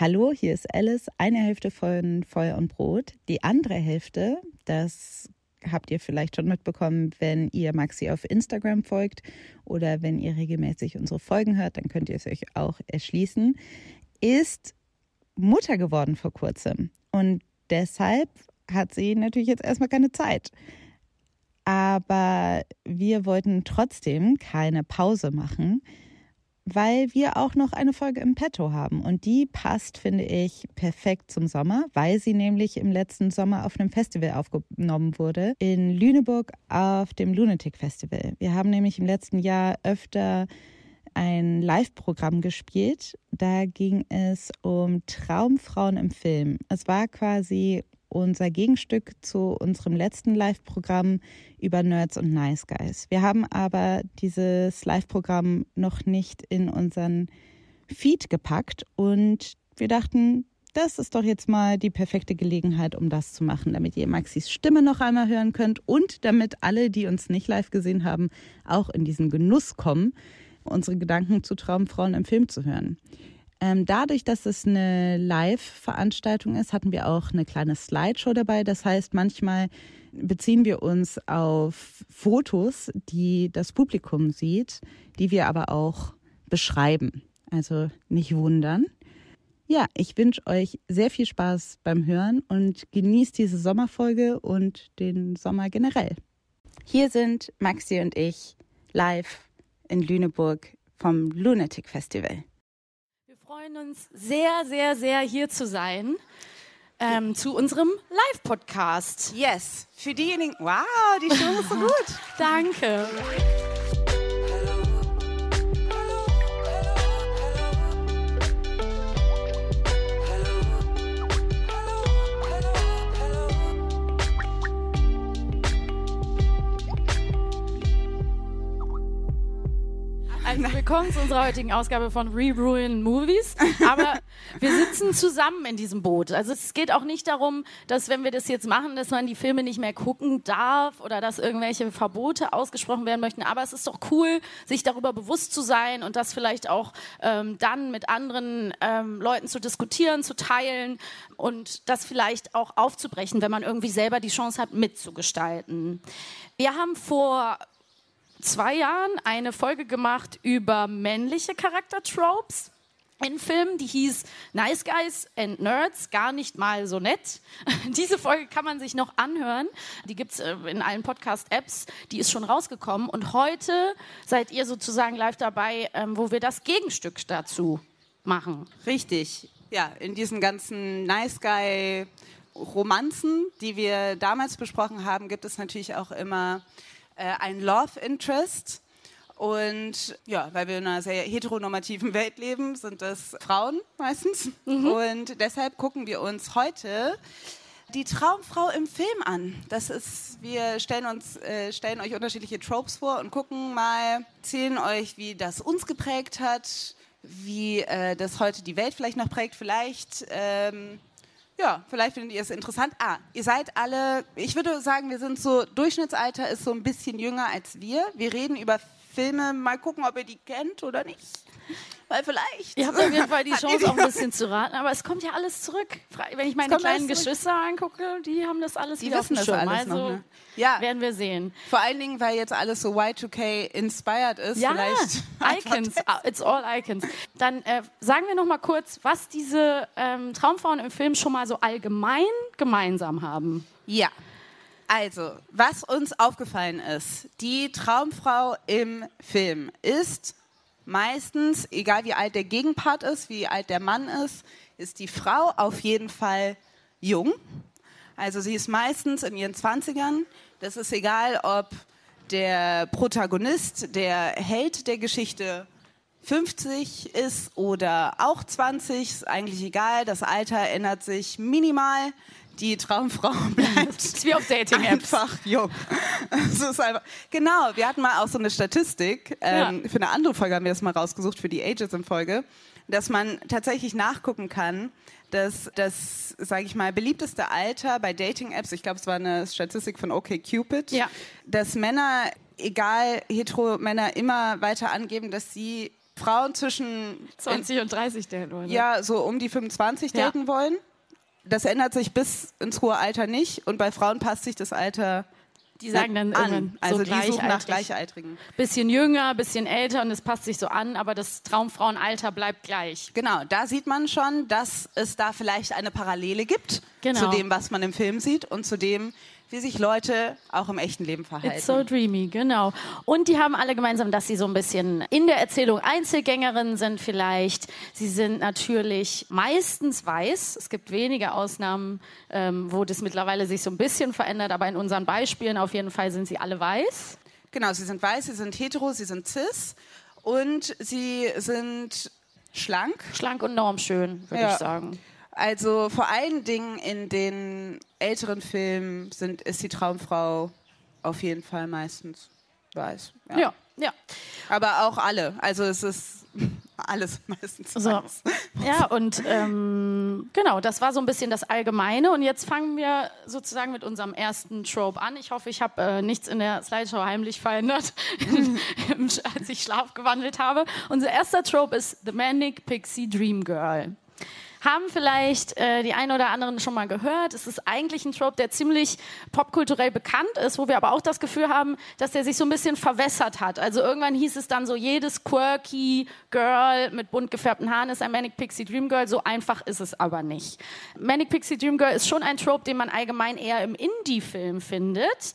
Hallo, hier ist Alice, eine Hälfte von Feuer und Brot. Die andere Hälfte, das habt ihr vielleicht schon mitbekommen, wenn ihr Maxi auf Instagram folgt oder wenn ihr regelmäßig unsere Folgen hört, dann könnt ihr es euch auch erschließen, ist Mutter geworden vor kurzem. Und deshalb hat sie natürlich jetzt erstmal keine Zeit. Aber wir wollten trotzdem keine Pause machen, weil wir auch noch eine Folge im Petto haben. Und die passt, finde ich, perfekt zum Sommer, weil sie nämlich im letzten Sommer auf einem Festival aufgenommen wurde, in Lüneburg auf dem Lunatic Festival. Wir haben nämlich im letzten Jahr öfter ein Live-Programm gespielt. Da ging es um Traumfrauen im Film. Es war quasi unser Gegenstück zu unserem letzten Live-Programm über Nerds und Nice Guys. Wir haben aber dieses Live-Programm noch nicht in unseren Feed gepackt und wir dachten, das ist doch jetzt mal die perfekte Gelegenheit, um das zu machen, damit ihr Maxis Stimme noch einmal hören könnt und damit alle, die uns nicht live gesehen haben, auch in diesen Genuss kommen, unsere Gedanken zu Traumfrauen im Film zu hören. Ähm, dadurch, dass es eine Live-Veranstaltung ist, hatten wir auch eine kleine Slideshow dabei. Das heißt, manchmal beziehen wir uns auf Fotos, die das Publikum sieht, die wir aber auch beschreiben. Also nicht wundern. Ja, ich wünsche euch sehr viel Spaß beim Hören und genießt diese Sommerfolge und den Sommer generell. Hier sind Maxi und ich live in Lüneburg vom Lunatic Festival. Wir freuen uns sehr, sehr, sehr hier zu sein. Ähm, zu unserem Live-Podcast. Yes, für diejenigen. Wow, die Show ist so gut. Danke. Also willkommen zu unserer heutigen Ausgabe von Reruin Movies. Aber wir sitzen zusammen in diesem Boot. Also es geht auch nicht darum, dass wenn wir das jetzt machen, dass man die Filme nicht mehr gucken darf oder dass irgendwelche Verbote ausgesprochen werden möchten. Aber es ist doch cool, sich darüber bewusst zu sein und das vielleicht auch ähm, dann mit anderen ähm, Leuten zu diskutieren, zu teilen und das vielleicht auch aufzubrechen, wenn man irgendwie selber die Chance hat, mitzugestalten. Wir haben vor zwei Jahren eine Folge gemacht über männliche Charaktertropes in Filmen, die hieß Nice Guys and Nerds, gar nicht mal so nett. Diese Folge kann man sich noch anhören. Die gibt es äh, in allen Podcast-Apps. Die ist schon rausgekommen. Und heute seid ihr sozusagen live dabei, ähm, wo wir das Gegenstück dazu machen. Richtig. Ja, in diesen ganzen Nice Guy Romanzen, die wir damals besprochen haben, gibt es natürlich auch immer äh, ein Love Interest. Und ja, weil wir in einer sehr heteronormativen Welt leben, sind das Frauen meistens. Mhm. Und deshalb gucken wir uns heute die Traumfrau im Film an. Das ist, wir stellen uns, äh, stellen euch unterschiedliche Tropes vor und gucken mal, erzählen euch, wie das uns geprägt hat, wie äh, das heute die Welt vielleicht noch prägt. Vielleicht ähm, ja, vielleicht findet ihr es interessant. Ah, ihr seid alle, ich würde sagen, wir sind so, Durchschnittsalter ist so ein bisschen jünger als wir. Wir reden über Filme, mal gucken, ob ihr die kennt oder nicht. Weil vielleicht. Ihr habt auf jeden Fall die Chance, auch ein bisschen zu raten. Aber es kommt ja alles zurück. Wenn ich meine kleinen Geschwister angucke, die haben das alles die wieder wissen auf das alles also noch, ne? Ja. werden wir sehen. Vor allen Dingen, weil jetzt alles so Y2K inspired ist. Ja, vielleicht Icons. It's all Icons. Dann äh, sagen wir noch mal kurz, was diese ähm, Traumfrauen im Film schon mal so allgemein gemeinsam haben. Ja. Also, was uns aufgefallen ist, die Traumfrau im Film ist meistens, egal wie alt der Gegenpart ist, wie alt der Mann ist, ist die Frau auf jeden Fall jung. Also sie ist meistens in ihren 20ern. Das ist egal, ob der Protagonist, der Held der Geschichte 50 ist oder auch 20, ist eigentlich egal. Das Alter ändert sich minimal die Traumfrau bleibt. Das ist wie auf Dating-Apps. Einfach jung. Das ist einfach, genau, wir hatten mal auch so eine Statistik. Ähm, Ja. Für eine andere Folge haben wir das mal rausgesucht, für die Ageism-Folge, dass man tatsächlich nachgucken kann, dass das, sage ich mal, beliebteste Alter bei Dating-Apps, ich glaube, es war eine Statistik von OkCupid, Ja. dass Männer, egal hetero-Männer, immer weiter angeben, dass sie Frauen zwischen 20 und 30 daten wollen. ja, so um die 25 Ja. daten wollen. Das ändert sich bis ins hohe Alter nicht und bei Frauen passt sich das Alter Die sagen dann an. Also so die suchen nach gleichaltrig. Gleichaltrigen. Bisschen jünger, bisschen älter und es passt sich so an, aber das Traumfrauenalter bleibt gleich. Genau, da sieht man schon, dass es da vielleicht eine Parallele gibt Genau. zu dem, was man im Film sieht und zu dem, wie sich Leute auch im echten Leben verhalten. It's so dreamy, genau. Und die haben alle gemeinsam, dass sie so ein bisschen in der Erzählung Einzelgängerinnen sind vielleicht. Sie sind natürlich meistens weiß. Es gibt wenige Ausnahmen, ähm, wo das mittlerweile sich so ein bisschen verändert, aber in unseren Beispielen auf jeden Fall sind sie alle weiß. Genau, sie sind weiß, sie sind hetero, sie sind cis und sie sind schlank. Schlank und normschön, würde Ja. ich sagen. Also vor allen Dingen in den älteren Filmen sind, ist die Traumfrau auf jeden Fall meistens weiß. Ja, ja. Aber auch alle. Also es ist alles meistens So. weiß. Ja, und ähm, genau, das war so ein bisschen das Allgemeine. Und jetzt fangen wir sozusagen mit unserem ersten Trope an. Ich hoffe, ich habe äh, nichts in der Slideshow heimlich verändert, als ich Schlaf gewandelt habe. Unser erster Trope ist The Manic Pixie Dream Girl. Haben vielleicht äh, die einen oder anderen schon mal gehört. Es ist eigentlich ein Trope, der ziemlich popkulturell bekannt ist, wo wir aber auch das Gefühl haben, dass der sich so ein bisschen verwässert hat. Also irgendwann hieß es dann so, jedes quirky Girl mit bunt gefärbten Haaren ist ein Manic Pixie Dream Girl. So einfach ist es aber nicht. Manic Pixie Dream Girl ist schon ein Trope, den man allgemein eher im Indie-Film findet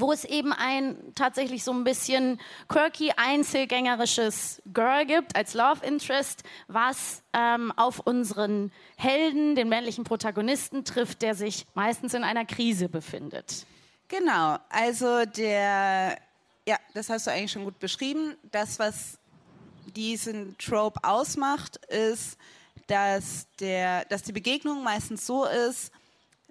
wo es eben ein tatsächlich so ein bisschen quirky, einzelgängerisches Girl gibt als Love Interest, was ähm, auf unseren Helden, den männlichen Protagonisten trifft, der sich meistens in einer Krise befindet. Genau, also der, ja, das hast du eigentlich schon gut beschrieben. Das, was diesen Trope ausmacht, ist, dass, der, dass die Begegnung meistens so ist,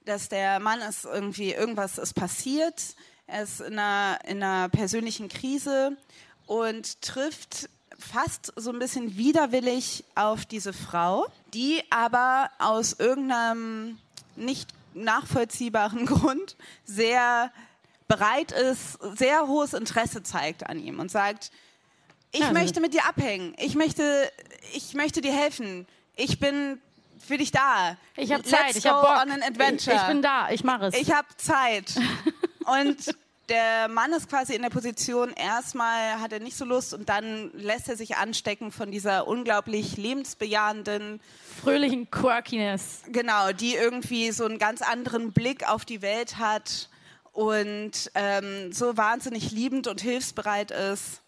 dass der Mann ist irgendwie, irgendwas ist passiert, er ist in einer, in einer persönlichen Krise und trifft fast so ein bisschen widerwillig auf diese Frau, die aber aus irgendeinem nicht nachvollziehbaren Grund sehr bereit ist, sehr hohes Interesse zeigt an ihm und sagt, ich Ja, möchte mit dir abhängen, ich möchte, ich möchte dir helfen, ich bin für dich da. Ich habe Let's Zeit, ich go habe Bock. on an adventure. Ich, ich bin da, ich mache es. Ich habe Zeit. Und der Mann ist quasi in der Position, erstmal hat er nicht so Lust und dann lässt er sich anstecken von dieser unglaublich lebensbejahenden, Fröhlichen Quirkiness. genau, die irgendwie so einen ganz anderen Blick auf die Welt hat und ähm, so wahnsinnig liebend und hilfsbereit ist,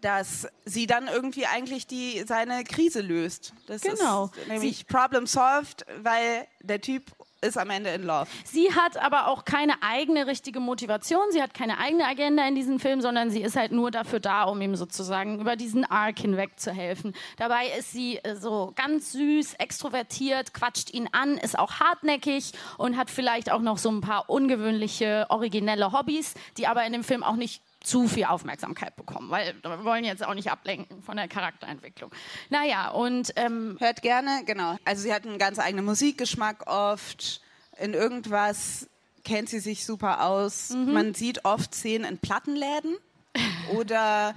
dass sie dann irgendwie eigentlich die, seine Krise löst. Das Genau. ist nämlich Problem solved, weil der Typ ist am Ende in Love. Sie hat aber auch keine eigene richtige Motivation, sie hat keine eigene Agenda in diesem Film, sondern sie ist halt nur dafür da, um ihm sozusagen über diesen Arc hinweg zu helfen. Dabei ist sie äh, so ganz süß, extrovertiert, quatscht ihn an, ist auch hartnäckig und hat vielleicht auch noch so ein paar ungewöhnliche, originelle Hobbys, die aber in dem Film auch nicht zu viel Aufmerksamkeit bekommen, weil wir wollen jetzt auch nicht ablenken von der Charakterentwicklung. Naja, und ähm, Hört gerne, genau. Also sie hat einen ganz eigenen Musikgeschmack oft. In irgendwas kennt sie sich super aus. Man sieht oft Szenen in Plattenläden oder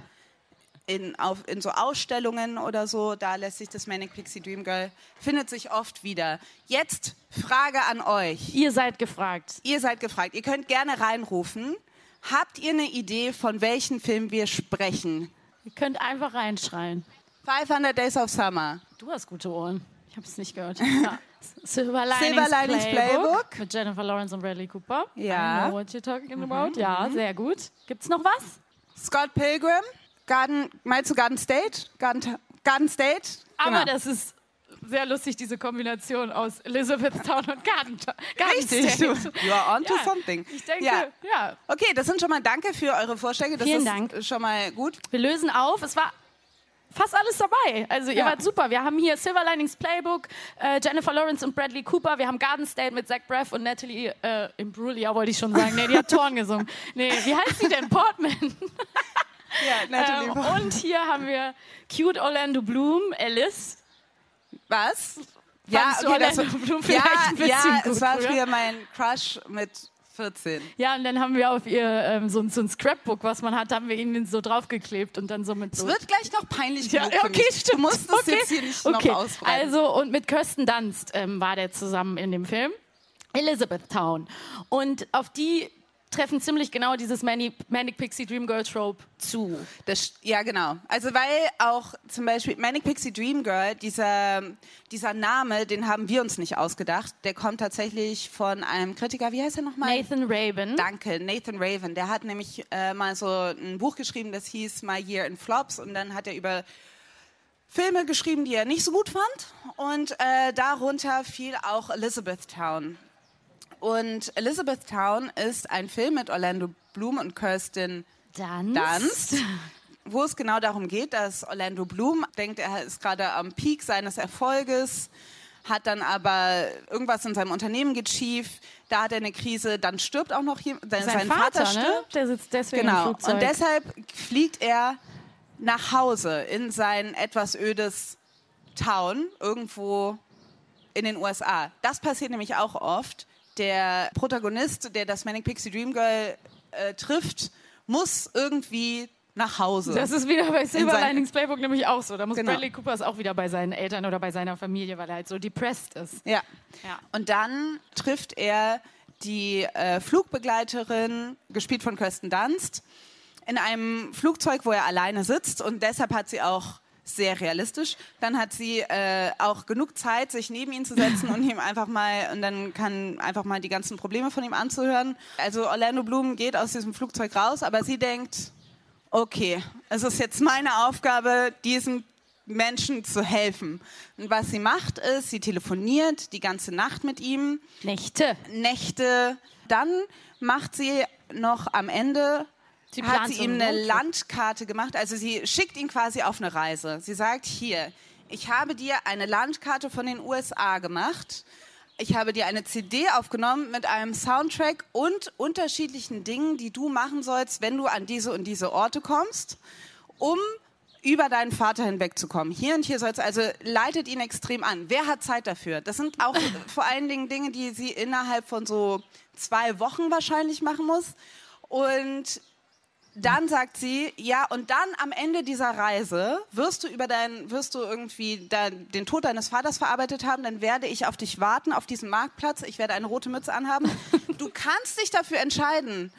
in, auf, in so Ausstellungen oder so. Da lässt sich das Manic Pixie Dream Girl, findet sich oft wieder. Jetzt Frage an euch. ihr seid gefragt. Ihr seid gefragt. Ihr könnt gerne reinrufen. Habt ihr eine Idee, von welchem Film wir sprechen? Ihr könnt einfach reinschreien. 500 Days of Summer. Du hast gute Ohren. Ich habe es nicht gehört. Ja. Silver Linings, Silver Linings Playbook, Playbook. mit Jennifer Lawrence und Bradley Cooper. Ja. I know what you're talking about. Ja, sehr gut. Gibt's noch was? Scott Pilgrim, Garden, meinst du Garden State? Garden, Garden State? Aber Genau. das ist sehr lustig, diese Kombination aus Elizabethtown und Garden, Garden Richtig, du, you are onto Ja, something. Ich denke, ja. ja. Okay, das sind schon mal Danke für eure Vorschläge. Das Vielen ist Dank. schon mal gut. Wir lösen auf. Es war fast alles dabei. Also ihr Ja. wart super. Wir haben hier Silver Linings Playbook, äh, Jennifer Lawrence und Bradley Cooper. Wir haben Garden State mit Zach Braff und Natalie äh, Imbruglia, wollte ich schon sagen. Nee, die hat Torn gesungen. Nee, wie heißt sie denn? Portman. Ja, Ähm, und hier haben wir Cute Orlando Bloom, Alice. Was? Fandst du Orlando Bloom vielleicht ja, ein bisschen ja gut es war früher? mein Crush mit 14. Ja, und dann haben wir auf ihr ähm, so, ein- so ein Scrapbook, was man hat, haben wir ihnen so draufgeklebt und dann so mit Es so. wird gleich noch peinlich Ja, genug okay, stimmt. Du musst es okay. jetzt hier nicht okay. noch ausbreiten. Also, und mit Kirsten Dunst ähm, war der zusammen in dem Film. Elizabethtown. Und auf die treffen ziemlich genau dieses Manic, Manic Pixie Dream Girl Trope zu. Das, ja, genau. Also weil auch zum Beispiel Manic Pixie Dream Girl, dieser, dieser Name, den haben wir uns nicht ausgedacht. Der kommt tatsächlich von einem Kritiker, wie heißt er nochmal? Nathan Rabin. Danke, Nathan Raven. Der hat nämlich äh, mal so ein Buch geschrieben, das hieß My Year in Flops. Und dann hat er über Filme geschrieben, die er nicht so gut fand. Und äh, darunter fiel auch Elizabethtown. Und Elizabethtown ist ein Film mit Orlando Bloom und Kirsten Dunst. Dunst, wo es genau darum geht, dass Orlando Bloom denkt, er ist gerade am Peak seines Erfolges, hat dann aber irgendwas in seinem Unternehmen geht schief, da hat er eine Krise, dann stirbt auch noch jemand, sein, Sein, Vater, Vater, ne? stirbt. Der sitzt deswegen im Genau. Flugzeug. Und deshalb fliegt er nach Hause in sein etwas ödes Town irgendwo in den USA. Das passiert nämlich auch oft. Der Protagonist, der das Manic Pixie Dream Girl äh, trifft, muss irgendwie nach Hause. Das ist wieder bei Silver Linings Playbook nämlich auch so. Da muss Genau. Bradley Cooper ist auch wieder bei seinen Eltern oder bei seiner Familie, weil er halt so depressed ist. ja. Ja. Und dann trifft er die äh, Flugbegleiterin, gespielt von Kirsten Dunst, in einem Flugzeug, wo er alleine sitzt. Und deshalb hat sie auch sehr realistisch. Dann hat sie äh, auch genug Zeit, sich neben ihn zu setzen und ihm einfach mal und dann kann einfach mal die ganzen Probleme von ihm anzuhören. Also Orlando Bloom geht aus diesem Flugzeug raus, aber sie denkt, okay, es ist jetzt meine Aufgabe, diesem Menschen zu helfen. Und was sie macht, ist, sie telefoniert die ganze Nacht mit ihm, Nächte. Nächte. Dann macht sie noch am Ende, Sie hat sie ihm eine. Landkarte gemacht. Also sie schickt ihn quasi auf eine Reise. Sie sagt, hier, ich habe dir eine Landkarte von den USA gemacht. Ich habe dir eine CD aufgenommen mit einem Soundtrack und unterschiedlichen Dingen, die du machen sollst, wenn du an diese und diese Orte kommst, um über deinen Vater hinwegzukommen. Hier und hier sollst du, also leitet ihn extrem an. Wer hat Zeit dafür? Das sind auch vor allen Dingen Dinge, die sie innerhalb von so zwei Wochen wahrscheinlich machen muss. Und dann sagt sie, ja, und dann am Ende dieser Reise wirst du über dein, wirst du irgendwie dein, den Tod deines Vaters verarbeitet haben, dann werde ich auf dich warten auf diesem Marktplatz. Ich werde eine rote Mütze anhaben. Du kannst dich dafür entscheiden,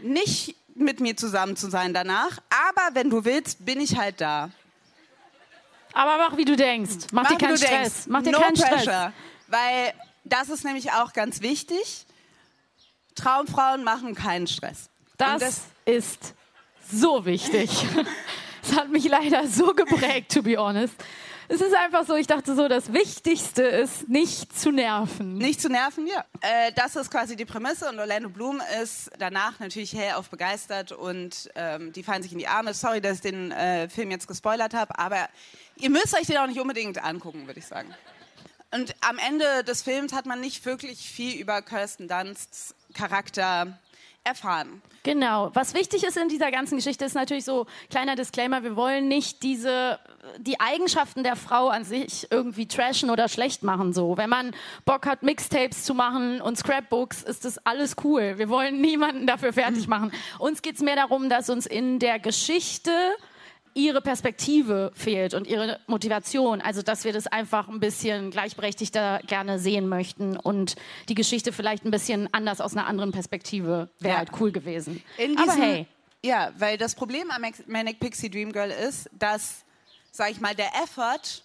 nicht mit mir zusammen zu sein danach, aber wenn du willst, bin ich halt da. Aber mach wie du denkst. Mach, mach dir keinen Stress. Denkst. Mach dir no keinen pressure. Stress. Weil das ist nämlich auch ganz wichtig. Traumfrauen machen keinen Stress. Das, das ist so wichtig. Das hat mich leider so geprägt, to be honest. Es ist einfach so, ich dachte so, das Wichtigste ist, nicht zu nerven. Nicht zu nerven, ja. Äh, das ist quasi die Prämisse und Orlando Bloom ist danach natürlich hellauf begeistert und ähm, die fallen sich in die Arme. Sorry, dass ich den äh, Film jetzt gespoilert habe, aber ihr müsst euch den auch nicht unbedingt angucken, würde ich sagen. Und am Ende des Films hat man nicht wirklich viel über Kirsten Dunsts Charakter erfahren. Genau. Was wichtig ist in dieser ganzen Geschichte ist natürlich so kleiner Disclaimer, wir wollen nicht diese die Eigenschaften der Frau an sich irgendwie trashen oder schlecht machen so. Wenn man Bock hat Mixtapes zu machen und Scrapbooks, ist das alles cool. Wir wollen niemanden dafür fertig machen. Uns geht es mehr darum, dass uns in der Geschichte ihre Perspektive fehlt und ihre Motivation. Also, dass wir das einfach ein bisschen gleichberechtigter gerne sehen möchten und die Geschichte vielleicht ein bisschen anders aus einer anderen Perspektive wäre ja. halt cool gewesen. Diesem, Aber hey. Ja, weil das Problem am Manic Pixie Dream Girl ist, dass, sag ich mal, der Effort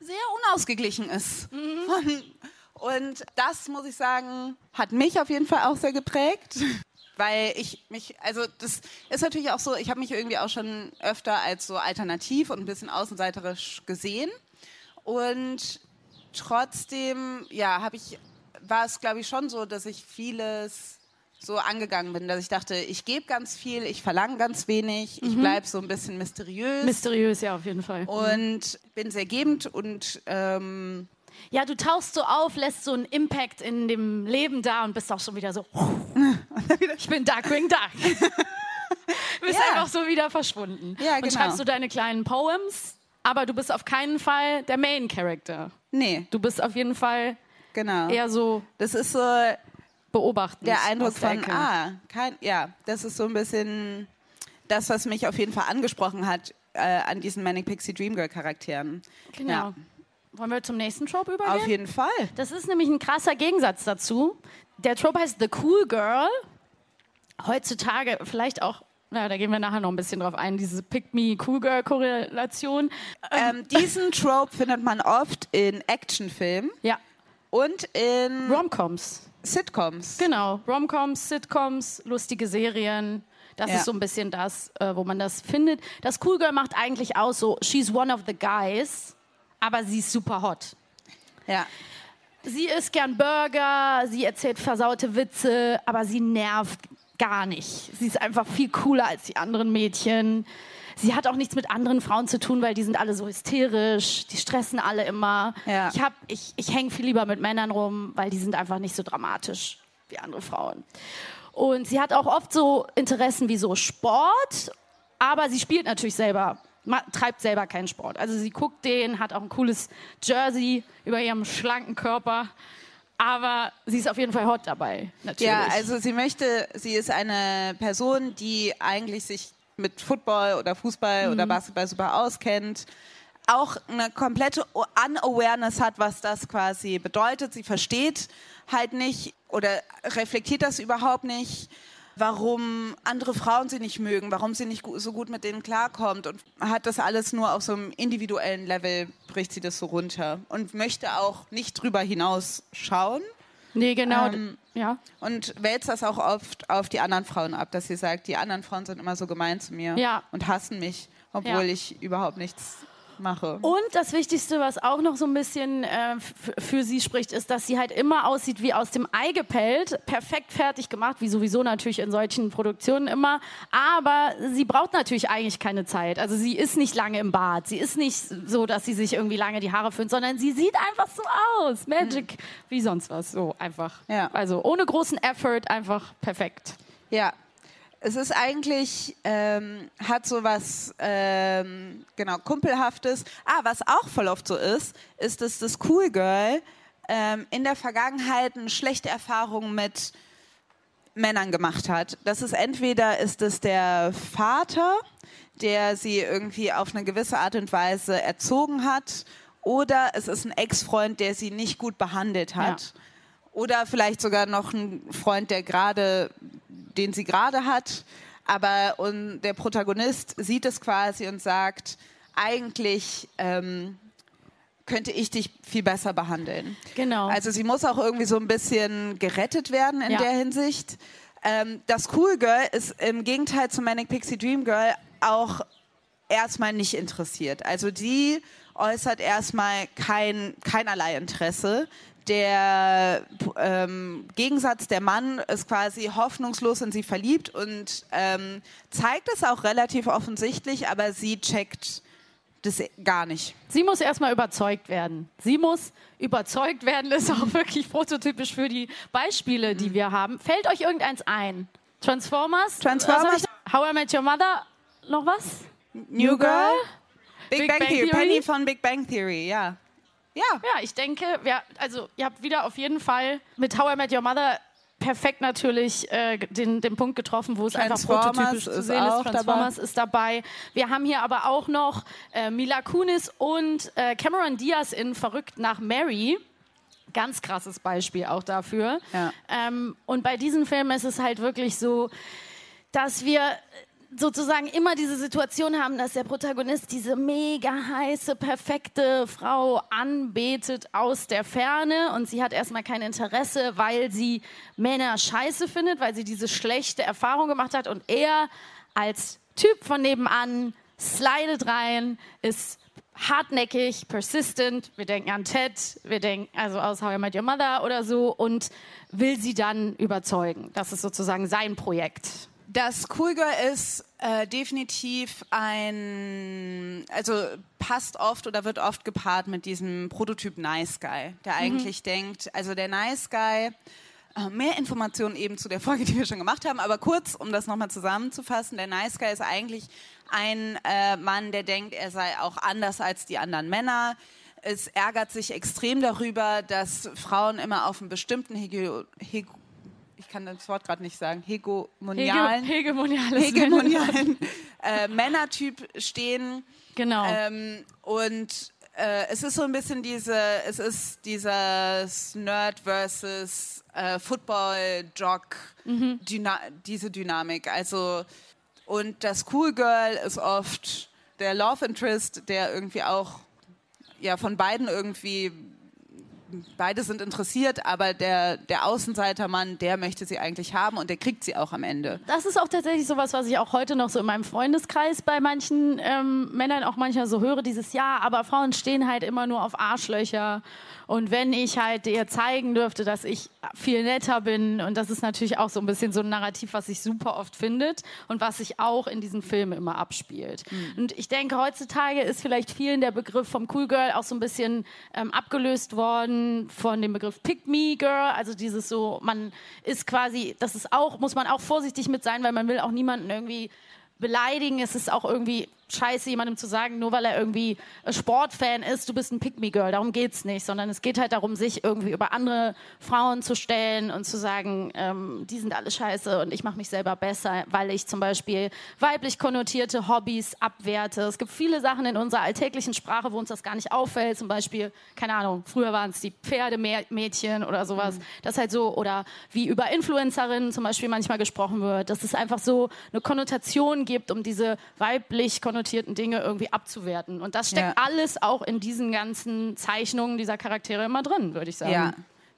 sehr unausgeglichen ist. Mhm. Und das, muss ich sagen, hat mich auf jeden Fall auch sehr geprägt weil ich mich, also das ist natürlich auch so, ich habe mich irgendwie auch schon öfter als so alternativ und ein bisschen außenseiterisch gesehen und trotzdem, ja, habe ich, war es glaube ich schon so, dass ich vieles so angegangen bin, dass ich dachte, ich gebe ganz viel, ich verlange ganz wenig, mhm. ich bleibe so ein bisschen mysteriös. Mysteriös, ja, auf jeden Fall. Und mhm. bin sehr gebend und ähm, ja, du tauchst so auf, lässt so einen Impact in dem Leben da und bist auch schon wieder so, ich bin Darkwing Duck. Du bist ja. einfach so wieder verschwunden. Ja, genau. Und schreibst du deine kleinen Poems, aber du bist auf keinen Fall der Main Character. Nee. Du bist auf jeden Fall genau. eher so. Das ist so beobachten. Der Eindruck der von, ah, kein, ja, das ist so ein bisschen das, was mich auf jeden Fall angesprochen hat äh, an diesen Manic Pixie Dream Girl Charakteren. Genau. Ja. Wollen wir zum nächsten Trope übergehen? Auf jeden Fall. Das ist nämlich ein krasser Gegensatz dazu. Der Trope heißt The Cool Girl. Heutzutage vielleicht auch ja, da gehen wir nachher noch ein bisschen drauf ein, diese Pick-Me-Cool-Girl-Korrelation. Ähm, diesen Trope findet man oft in Actionfilmen. Ja. Und in Romcoms. Sitcoms. Genau, Romcoms, Sitcoms, lustige Serien. Das ja. ist so ein bisschen das, äh, wo man das findet. Das Cool Girl macht eigentlich aus so, she's one of the guys aber sie ist super hot. Ja. Sie isst gern Burger, sie erzählt versaute Witze, aber sie nervt gar nicht. Sie ist einfach viel cooler als die anderen Mädchen. Sie hat auch nichts mit anderen Frauen zu tun, weil die sind alle so hysterisch, die stressen alle immer. Ja. Ich, ich, ich hänge viel lieber mit Männern rum, weil die sind einfach nicht so dramatisch wie andere Frauen. Und sie hat auch oft so Interessen wie so Sport, aber sie spielt natürlich selber treibt selber keinen Sport. Also sie guckt den, hat auch ein cooles Jersey über ihrem schlanken Körper. Aber sie ist auf jeden Fall hot dabei, natürlich. Ja, also sie möchte, sie ist eine Person, die eigentlich sich mit Football oder Fußball mhm. oder Basketball super auskennt. Auch eine komplette Unawareness hat, was das quasi bedeutet. Sie versteht halt nicht oder reflektiert das überhaupt nicht warum andere Frauen sie nicht mögen, warum sie nicht so gut mit denen klarkommt und hat das alles nur auf so einem individuellen Level, bricht sie das so runter und möchte auch nicht drüber hinaus schauen. Nee, genau. Ähm, ja. Und wälzt das auch oft auf die anderen Frauen ab, dass sie sagt, die anderen Frauen sind immer so gemein zu mir ja. und hassen mich, obwohl ja. ich überhaupt nichts mache. Und das Wichtigste, was auch noch so ein bisschen äh, für sie spricht, ist, dass sie halt immer aussieht wie aus dem Ei gepellt, perfekt fertig gemacht, wie sowieso natürlich in solchen Produktionen immer. Aber sie braucht natürlich eigentlich keine Zeit. Also sie ist nicht lange im Bad. Sie ist nicht so, dass sie sich irgendwie lange die Haare föhnt, sondern sie sieht einfach so aus. Magic, hm. wie sonst was. So einfach. Ja. Also ohne großen Effort, einfach perfekt. Ja. Es ist eigentlich, ähm, hat so was, ähm, genau, Kumpelhaftes. Ah, was auch voll oft so ist, ist, dass das Cool Girl ähm, in der Vergangenheit eine schlechte Erfahrung mit Männern gemacht hat. Das ist entweder ist es der Vater, der sie irgendwie auf eine gewisse Art und Weise erzogen hat, oder es ist ein Ex-Freund, der sie nicht gut behandelt hat. Ja. Oder vielleicht sogar noch ein Freund, der gerade den sie gerade hat. Aber und der Protagonist sieht es quasi und sagt, eigentlich ähm, könnte ich dich viel besser behandeln. Genau. Also sie muss auch irgendwie so ein bisschen gerettet werden in ja. der Hinsicht. Ähm, das Cool Girl ist im Gegenteil zu Manic Pixie Dream Girl auch erstmal nicht interessiert. Also die äußert erstmal kein, keinerlei Interesse der ähm, Gegensatz, der Mann ist quasi hoffnungslos in sie verliebt und ähm, zeigt es auch relativ offensichtlich, aber sie checkt das gar nicht. Sie muss erstmal überzeugt werden. Sie muss überzeugt werden, ist auch wirklich prototypisch für die Beispiele, die wir haben. Fällt euch irgendeins ein? Transformers? Transformers. How I Met Your Mother? Noch was? New Girl? Big, Big Bang, Bang Theory? Penny von Big Bang Theory, ja. Ja. Ja, ich denke, wir, also ihr habt wieder auf jeden Fall mit How I Met Your Mother perfekt natürlich äh, den, den Punkt getroffen, wo es einfach prototypisch zu sehen ist. Transformers dabei. ist dabei. Wir haben hier aber auch noch äh, Mila Kunis und äh, Cameron Diaz in Verrückt nach Mary. Ganz krasses Beispiel auch dafür. Ja. Ähm, und bei diesen Filmen ist es halt wirklich so, dass wir sozusagen immer diese Situation haben, dass der Protagonist diese mega heiße, perfekte Frau anbetet aus der Ferne und sie hat erstmal kein Interesse, weil sie Männer scheiße findet, weil sie diese schlechte Erfahrung gemacht hat und er als Typ von nebenan slidet rein, ist hartnäckig, persistent, wir denken an Ted, wir denken also aus How I Met Your Mother oder so und will sie dann überzeugen. Das ist sozusagen sein Projekt. Das Cool Girl ist äh, definitiv ein, also passt oft oder wird oft gepaart mit diesem Prototyp Nice Guy, der mhm. eigentlich denkt, also der Nice Guy, äh, mehr Informationen eben zu der Folge, die wir schon gemacht haben, aber kurz, um das nochmal zusammenzufassen, der Nice Guy ist eigentlich ein äh, Mann, der denkt, er sei auch anders als die anderen Männer. Es ärgert sich extrem darüber, dass Frauen immer auf einen bestimmten Hege, Hege ich kann das Wort gerade nicht sagen, hegemonialen, Hege, hegemoniales hegemonialen äh, Männertyp stehen. Genau. Ähm, und äh, es ist so ein bisschen diese, es ist dieses Nerd versus äh, Football Jog, mhm. Dyna diese Dynamik. Also und das Cool Girl ist oft der Love Interest, der irgendwie auch ja von beiden irgendwie beide sind interessiert, aber der, der Außenseitermann, der möchte sie eigentlich haben und der kriegt sie auch am Ende. Das ist auch tatsächlich sowas, was ich auch heute noch so in meinem Freundeskreis bei manchen ähm, Männern auch manchmal so höre, dieses Ja, aber Frauen stehen halt immer nur auf Arschlöcher und wenn ich halt dir zeigen dürfte, dass ich viel netter bin, und das ist natürlich auch so ein bisschen so ein Narrativ, was sich super oft findet und was sich auch in diesen Filmen immer abspielt. Mhm. Und ich denke, heutzutage ist vielleicht vielen der Begriff vom Cool Girl auch so ein bisschen ähm, abgelöst worden von dem Begriff Pick Me Girl. Also dieses so, man ist quasi, das ist auch, muss man auch vorsichtig mit sein, weil man will auch niemanden irgendwie beleidigen. Es ist auch irgendwie scheiße, jemandem zu sagen, nur weil er irgendwie Sportfan ist, du bist ein Pick-Me-Girl. Darum geht es nicht, sondern es geht halt darum, sich irgendwie über andere Frauen zu stellen und zu sagen, ähm, die sind alle scheiße und ich mache mich selber besser, weil ich zum Beispiel weiblich konnotierte Hobbys abwerte. Es gibt viele Sachen in unserer alltäglichen Sprache, wo uns das gar nicht auffällt. Zum Beispiel, keine Ahnung, früher waren es die Pferdemädchen oder sowas. Mhm. Das ist halt so, oder wie über Influencerinnen zum Beispiel manchmal gesprochen wird, dass es einfach so eine Konnotation gibt, um diese weiblich konnotierten konnotierten Dinge irgendwie abzuwerten. Und das steckt ja. alles auch in diesen ganzen Zeichnungen dieser Charaktere immer drin, würde ich sagen. Ja.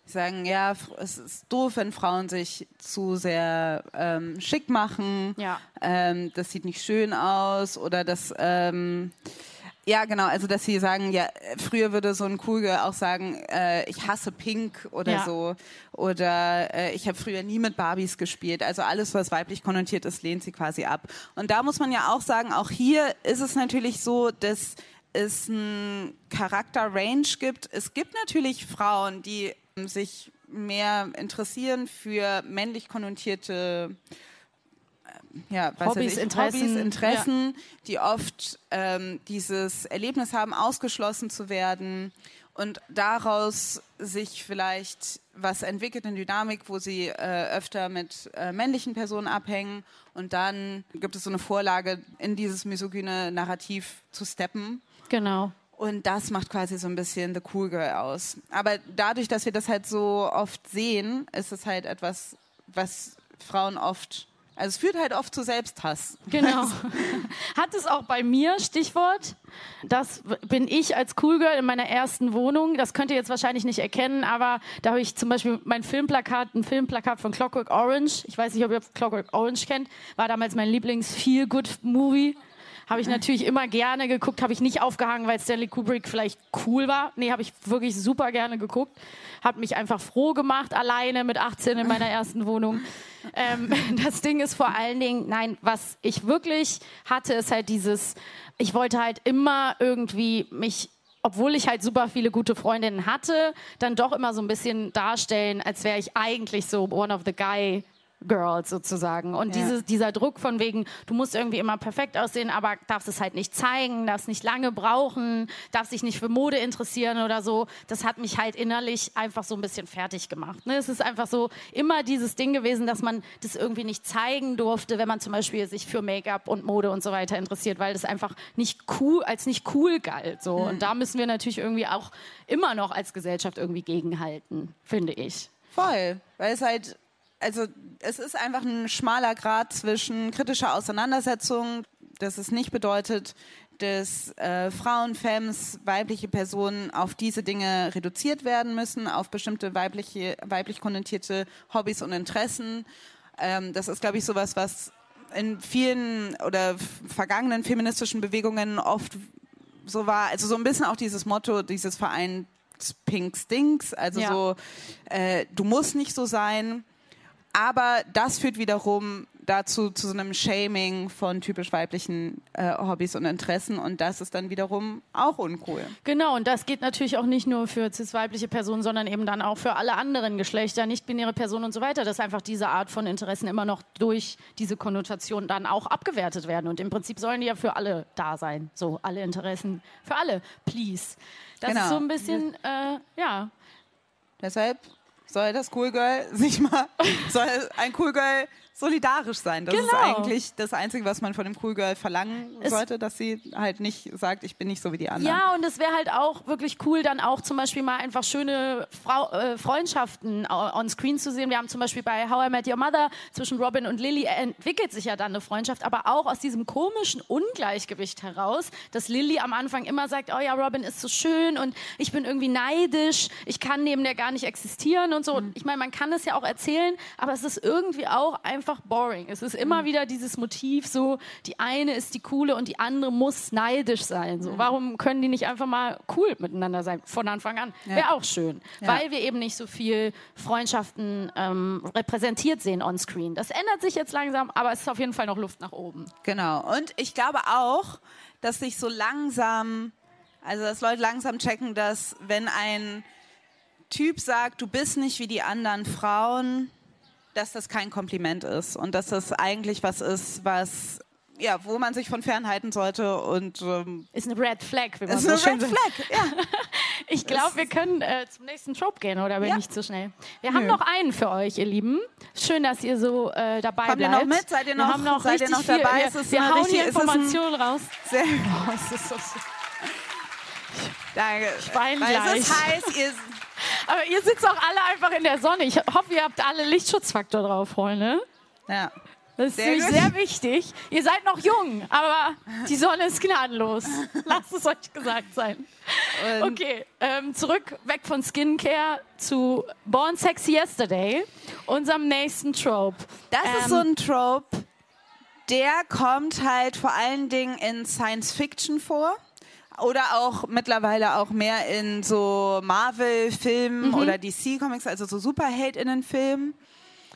Sagen, ja, es ist doof, wenn Frauen sich zu sehr ähm, schick machen. Ja. Ähm, das sieht nicht schön aus oder das. Ähm, ja, genau. Also, dass sie sagen, ja, früher würde so ein Cool auch sagen, äh, ich hasse Pink oder ja. so. Oder äh, ich habe früher nie mit Barbies gespielt. Also alles, was weiblich konnotiert ist, lehnt sie quasi ab. Und da muss man ja auch sagen, auch hier ist es natürlich so, dass es ein Charakter-Range gibt. Es gibt natürlich Frauen, die sich mehr interessieren für männlich konnotierte ja, Hobbys, ich, Interessen, Hobbys, Interessen die oft ähm, dieses Erlebnis haben, ausgeschlossen zu werden und daraus sich vielleicht was entwickelt, eine Dynamik, wo sie äh, öfter mit äh, männlichen Personen abhängen und dann gibt es so eine Vorlage, in dieses misogyne Narrativ zu steppen. Genau. Und das macht quasi so ein bisschen The Cool Girl aus. Aber dadurch, dass wir das halt so oft sehen, ist es halt etwas, was Frauen oft also es führt halt oft zu Selbsthass. Genau. Hat es auch bei mir, Stichwort. Das bin ich als Cool Girl in meiner ersten Wohnung. Das könnt ihr jetzt wahrscheinlich nicht erkennen, aber da habe ich zum Beispiel mein Filmplakat, ein Filmplakat von Clockwork Orange. Ich weiß nicht, ob ihr Clockwork Orange kennt. War damals mein Lieblings-Feel-Good-Movie. Habe ich natürlich immer gerne geguckt, habe ich nicht aufgehangen, weil Stanley Kubrick vielleicht cool war. Nee, habe ich wirklich super gerne geguckt. Hat mich einfach froh gemacht, alleine mit 18 in meiner ersten Wohnung. Ähm, das Ding ist vor allen Dingen, nein, was ich wirklich hatte, ist halt dieses, ich wollte halt immer irgendwie mich obwohl ich halt super viele gute Freundinnen hatte, dann doch immer so ein bisschen darstellen, als wäre ich eigentlich so one of the guy Girls sozusagen. Und ja. diese, dieser Druck von wegen, du musst irgendwie immer perfekt aussehen, aber darfst es halt nicht zeigen, darfst nicht lange brauchen, darfst dich nicht für Mode interessieren oder so, das hat mich halt innerlich einfach so ein bisschen fertig gemacht. Ne? Es ist einfach so immer dieses Ding gewesen, dass man das irgendwie nicht zeigen durfte, wenn man zum Beispiel sich für Make-up und Mode und so weiter interessiert, weil das einfach nicht cool, als nicht cool galt. So. Mhm. Und da müssen wir natürlich irgendwie auch immer noch als Gesellschaft irgendwie gegenhalten, finde ich. Voll, weil es halt also es ist einfach ein schmaler Grad zwischen kritischer Auseinandersetzung, dass es nicht bedeutet, dass äh, Frauen, Femmes, weibliche Personen auf diese Dinge reduziert werden müssen, auf bestimmte weibliche, weiblich konnotierte Hobbys und Interessen. Ähm, das ist, glaube ich, sowas, was in vielen oder vergangenen feministischen Bewegungen oft so war. Also so ein bisschen auch dieses Motto dieses Vereins Pink Stinks, also ja. so, äh, du musst nicht so sein. Aber das führt wiederum dazu zu so einem Shaming von typisch weiblichen äh, Hobbys und Interessen und das ist dann wiederum auch uncool. Genau, und das geht natürlich auch nicht nur für cis-weibliche Personen, sondern eben dann auch für alle anderen Geschlechter, nicht-binäre Personen und so weiter, dass einfach diese Art von Interessen immer noch durch diese Konnotation dann auch abgewertet werden. Und im Prinzip sollen die ja für alle da sein. So, alle Interessen für alle, please. Das genau. ist so ein bisschen, äh, ja. Deshalb soll das Cool Girl sich mal, soll ein Cool Girl solidarisch sein. Das genau. ist eigentlich das Einzige, was man von dem Cool Girl verlangen es sollte, dass sie halt nicht sagt, ich bin nicht so wie die anderen. Ja, und es wäre halt auch wirklich cool, dann auch zum Beispiel mal einfach schöne Frau, äh, Freundschaften on screen zu sehen. Wir haben zum Beispiel bei How I Met Your Mother zwischen Robin und Lily entwickelt sich ja dann eine Freundschaft, aber auch aus diesem komischen Ungleichgewicht heraus, dass Lily am Anfang immer sagt, oh ja, Robin ist so schön und ich bin irgendwie neidisch, ich kann neben der gar nicht existieren und so. Mhm. Ich meine, man kann es ja auch erzählen, aber es ist irgendwie auch einfach einfach boring. Es ist immer mhm. wieder dieses Motiv, so die eine ist die coole und die andere muss neidisch sein. So, mhm. warum können die nicht einfach mal cool miteinander sein von Anfang an? Ja. Wäre auch schön, ja. weil wir eben nicht so viel Freundschaften ähm, repräsentiert sehen on Screen. Das ändert sich jetzt langsam, aber es ist auf jeden Fall noch Luft nach oben. Genau. Und ich glaube auch, dass sich so langsam, also dass Leute langsam checken, dass wenn ein Typ sagt, du bist nicht wie die anderen Frauen, dass das kein Kompliment ist und dass das eigentlich was ist, was ja, wo man sich von fernhalten sollte und ähm, ist eine Red Flag, wie man ist so eine Red sagt. Flag, ja. ich glaube, wir können äh, zum nächsten Trope gehen, oder bin ja. ich zu schnell? Wir Nö. haben noch einen für euch, ihr Lieben. Schön, dass ihr so äh, dabei Kommt bleibt. ihr noch mit? Seid ihr noch, wir haben noch seid ihr noch viel, dabei? Wir, wir hauen hier Informationen raus. Sehr. Oh, es ist so. Danke. Ich weine gleich. Es ist heiß, ihr aber ihr sitzt auch alle einfach in der Sonne. Ich hoffe, ihr habt alle Lichtschutzfaktor drauf, Freunde. Ja. Das ist sehr, sehr wichtig. Ihr seid noch jung, aber die Sonne ist gnadenlos. Lasst es euch gesagt sein. Okay, ähm, zurück, weg von Skincare zu Born Sexy Yesterday, unserem nächsten Trope. Das ähm, ist so ein Trope, der kommt halt vor allen Dingen in Science Fiction vor. Oder auch mittlerweile auch mehr in so Marvel-Filmen mhm. oder DC-Comics, also so Superheldinnen-Filmen.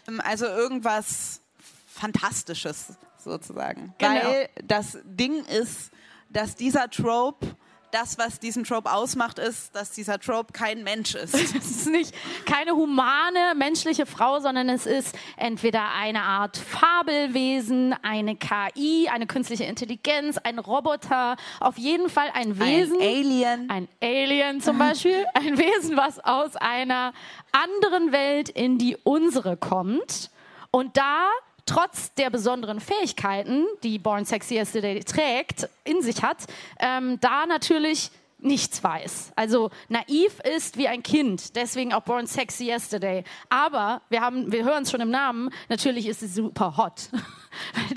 Ähm, also irgendwas Fantastisches sozusagen. Genau. Weil das Ding ist, dass dieser Trope das, was diesen Trope ausmacht, ist, dass dieser Trope kein Mensch ist. Es ist nicht keine humane menschliche Frau, sondern es ist entweder eine Art Fabelwesen, eine KI, eine künstliche Intelligenz, ein Roboter, auf jeden Fall ein Wesen. Ein Alien. Ein Alien zum Beispiel. Ein Wesen, was aus einer anderen Welt in die unsere kommt. Und da trotz der besonderen Fähigkeiten, die Born Sexy Yesterday trägt, in sich hat, ähm, da natürlich nichts weiß. Also naiv ist wie ein Kind, deswegen auch Born Sexy Yesterday. Aber wir haben, wir hören es schon im Namen, natürlich ist sie super hot.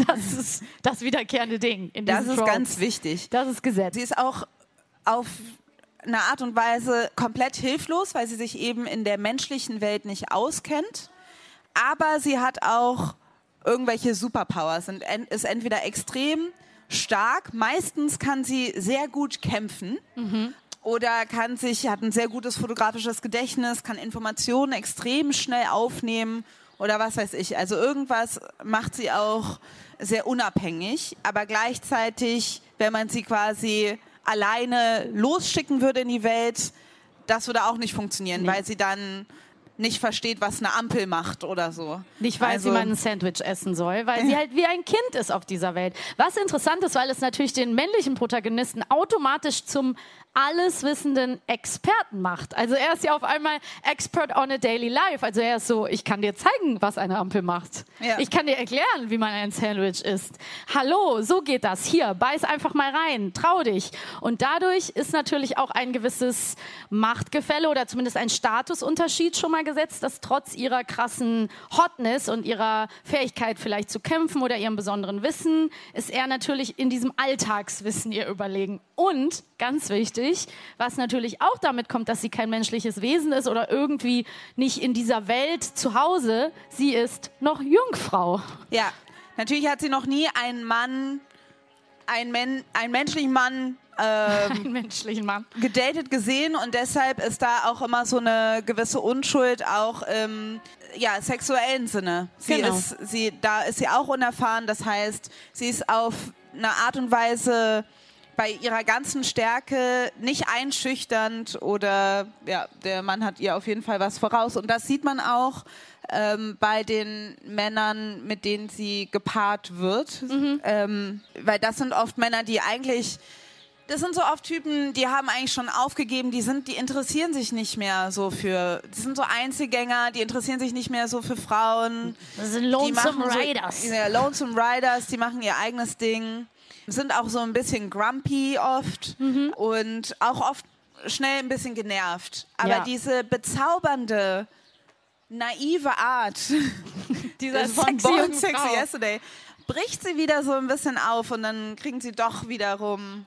Das ist das wiederkehrende Ding. In das ist Tropes. ganz wichtig. Das ist Gesetz. Sie ist auch auf eine Art und Weise komplett hilflos, weil sie sich eben in der menschlichen Welt nicht auskennt. Aber sie hat auch irgendwelche Superpowers und ist entweder extrem stark, meistens kann sie sehr gut kämpfen. Oder kann sich, hat ein sehr gutes fotografisches Gedächtnis, kann Informationen extrem schnell aufnehmen oder was weiß ich. Also irgendwas macht sie auch sehr unabhängig, aber gleichzeitig, wenn man sie quasi alleine losschicken würde in die Welt, das würde auch nicht funktionieren, Nee. weil sie dann nicht versteht, was eine Ampel macht oder so. Nicht, weil Also- sie mal ein Sandwich essen soll, weil sie halt wie ein Kind ist auf dieser Welt. Was interessant ist, weil es natürlich den männlichen Protagonisten automatisch zum alleswissenden Experten macht. Also er ist ja auf einmal Expert on a Daily Life. Also er ist so, ich kann dir zeigen, was eine Ampel macht. Ja. Ich kann dir erklären, wie man ein Sandwich isst. Hallo, so geht das. Hier, beiß einfach mal rein, trau dich. Und dadurch ist natürlich auch ein gewisses Machtgefälle oder zumindest ein Statusunterschied schon mal gesetzt, dass trotz ihrer krassen Hotness und ihrer Fähigkeit vielleicht zu kämpfen oder ihrem besonderen Wissen, ist er natürlich in diesem Alltagswissen ihr überlegen. Und ganz wichtig, was natürlich auch damit kommt, dass sie kein menschliches Wesen ist oder irgendwie nicht in dieser Welt zu Hause, sie ist noch Jungfrau. Ja, natürlich hat sie noch nie einen Mann, einen, Men einen menschlichen Mann ähm, menschlichen Mann. gedatet gesehen und deshalb ist da auch immer so eine gewisse Unschuld auch im ja, sexuellen Sinne. Sie Genau. ist, sie, da ist sie auch unerfahren, das heißt, sie ist auf eine Art und Weise bei ihrer ganzen Stärke nicht einschüchternd oder ja, der Mann hat ihr auf jeden Fall was voraus und das sieht man auch ähm, bei den Männern, mit denen sie gepaart wird, ähm, weil das sind oft Männer, die eigentlich das sind so oft Typen, die haben eigentlich schon aufgegeben, die sind, die interessieren sich nicht mehr so für, die sind so Einzelgänger, die interessieren sich nicht mehr so für Frauen. Das sind Lonesome machen Riders. So, ja, Lonesome Riders, die machen ihr eigenes Ding, sind auch so ein bisschen grumpy oft Mhm. und auch oft schnell ein bisschen genervt. Aber Ja. diese bezaubernde, naive Art Dieser von Born. Sexy Yesterday bricht sie wieder so ein bisschen auf und dann kriegen sie doch wiederum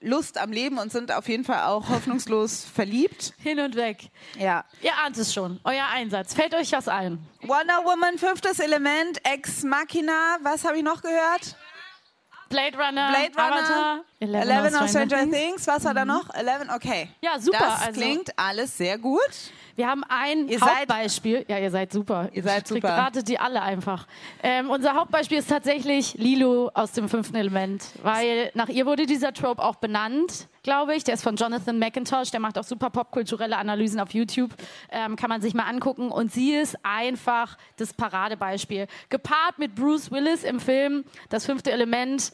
Lust am Leben und sind auf jeden Fall auch hoffnungslos verliebt. Hin und weg. Ja. Ihr ahnt es schon. Euer Einsatz. Fällt euch was ein? Wonder Woman, fünftes Element, Ex Machina, was habe ich noch gehört? Blade Runner, Blade Runner, Avatar, Eleven of Stranger Things. Things, was war da noch? Eleven, okay. Ja, super, Das also- klingt alles sehr gut. Wir haben ein Ihr seid- Hauptbeispiel. ja, ihr seid super. Ihr seid super. Ratet die alle einfach. Ähm, unser Hauptbeispiel ist tatsächlich Lilo aus dem fünften Element, weil nach ihr wurde dieser Trope auch benannt, glaube ich. Der ist von Jonathan McIntosh, der macht auch super popkulturelle Analysen auf YouTube. Ähm, kann man sich mal angucken. Und sie ist einfach das Paradebeispiel. Gepaart mit Bruce Willis im Film Das fünfte Element.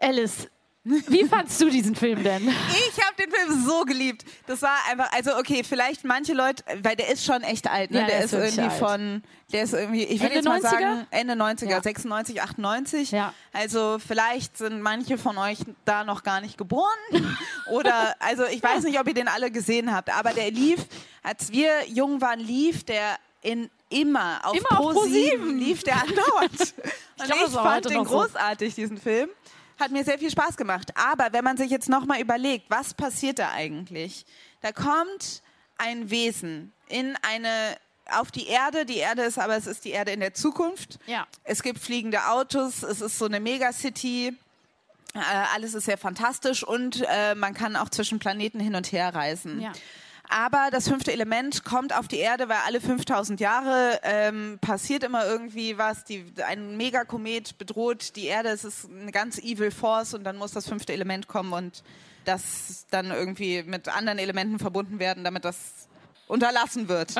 Alice, wie fandst du diesen Film denn? Ich habe den Film so geliebt. Das war einfach, also okay, vielleicht manche Leute, weil der ist schon echt alt, ne? Ja, der, der ist ist irgendwie alt. von, der ist irgendwie, ich würde Ende jetzt mal 90er? sagen, Ende 90er, Ja. 96, 98. Ja. Also vielleicht sind manche von euch da noch gar nicht geboren. Oder, also ich weiß nicht, ob ihr den alle gesehen habt, aber der lief, als wir jung waren, lief der in immer auf Immer auf Pro 7 ProSieben. lief der andauernd. Und ich, ist auch fand den großartig, diesen Film. Hat mir sehr viel Spaß gemacht. Aber wenn man sich jetzt nochmal überlegt, was passiert da eigentlich? Da kommt ein Wesen in eine, auf die Erde. Die Erde ist aber, es ist die Erde in der Zukunft. Ja. Es gibt fliegende Autos. Es ist so eine Megacity. Äh, alles ist sehr fantastisch und äh, man kann auch zwischen Planeten hin und her reisen. Ja. Aber das fünfte Element kommt auf die Erde, weil alle 5000 Jahre ähm, passiert immer irgendwie was. Die, ein Megakomet bedroht die Erde. Es ist eine ganz evil Force und dann muss das fünfte Element kommen und das dann irgendwie mit anderen Elementen verbunden werden, damit das unterlassen wird.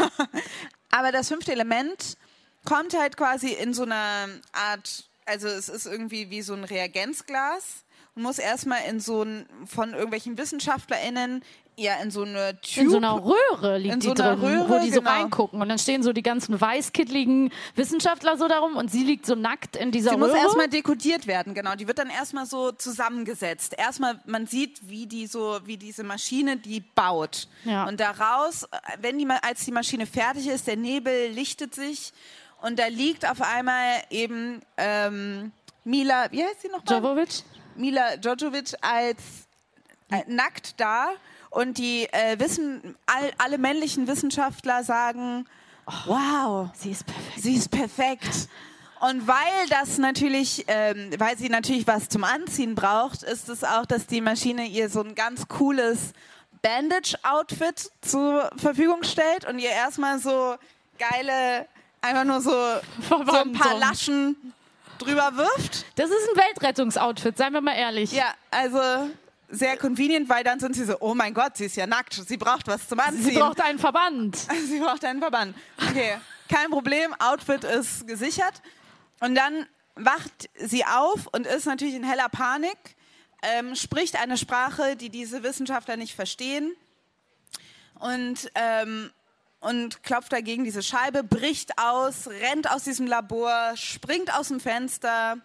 aber das fünfte Element kommt halt quasi in so einer Art, also es ist irgendwie wie so ein Reagenzglas und muss erstmal in so ein, von irgendwelchen WissenschaftlerInnen ja in so eine Tube. In so einer Röhre liegt In die so drin, Röhre, wo die so genau. reingucken. Und dann stehen so die ganzen weißkittligen Wissenschaftler so darum und sie liegt so nackt in dieser Sie Röhre. muss erstmal dekodiert werden, genau. Die wird dann erstmal so zusammengesetzt. Erstmal, man sieht, wie die so, wie diese Maschine die baut. Ja. Und daraus, wenn die, als die Maschine fertig ist, der Nebel lichtet sich und da liegt auf einmal eben ähm, Mila, wie heißt sie nochmal? Jovovic? Mila Djokovic als äh, nackt da und die äh, wissen, all, alle männlichen Wissenschaftler sagen, wow, Sie ist perfekt. sie ist perfekt. Und weil das natürlich, ähm, weil sie natürlich was zum Anziehen braucht, ist es auch, dass die Maschine ihr so ein ganz cooles Bandage-Outfit zur Verfügung stellt und ihr erstmal so geile, einfach nur so, so ein paar. Laschen drüber wirft. Das ist ein Weltrettungsoutfit, seien wir mal ehrlich. Ja, also sehr convenient, weil dann sind sie so, oh mein Gott, sie ist ja nackt, sie braucht was zum Anziehen. Sie braucht einen Verband. Sie braucht einen Verband. Okay, kein Problem, Outfit ist gesichert. Und dann wacht sie auf und ist natürlich in heller Panik, ähm, spricht eine Sprache, die diese Wissenschaftler nicht verstehen und, ähm, und klopft dagegen diese Scheibe, bricht aus, rennt aus diesem Labor, springt aus dem Fenster.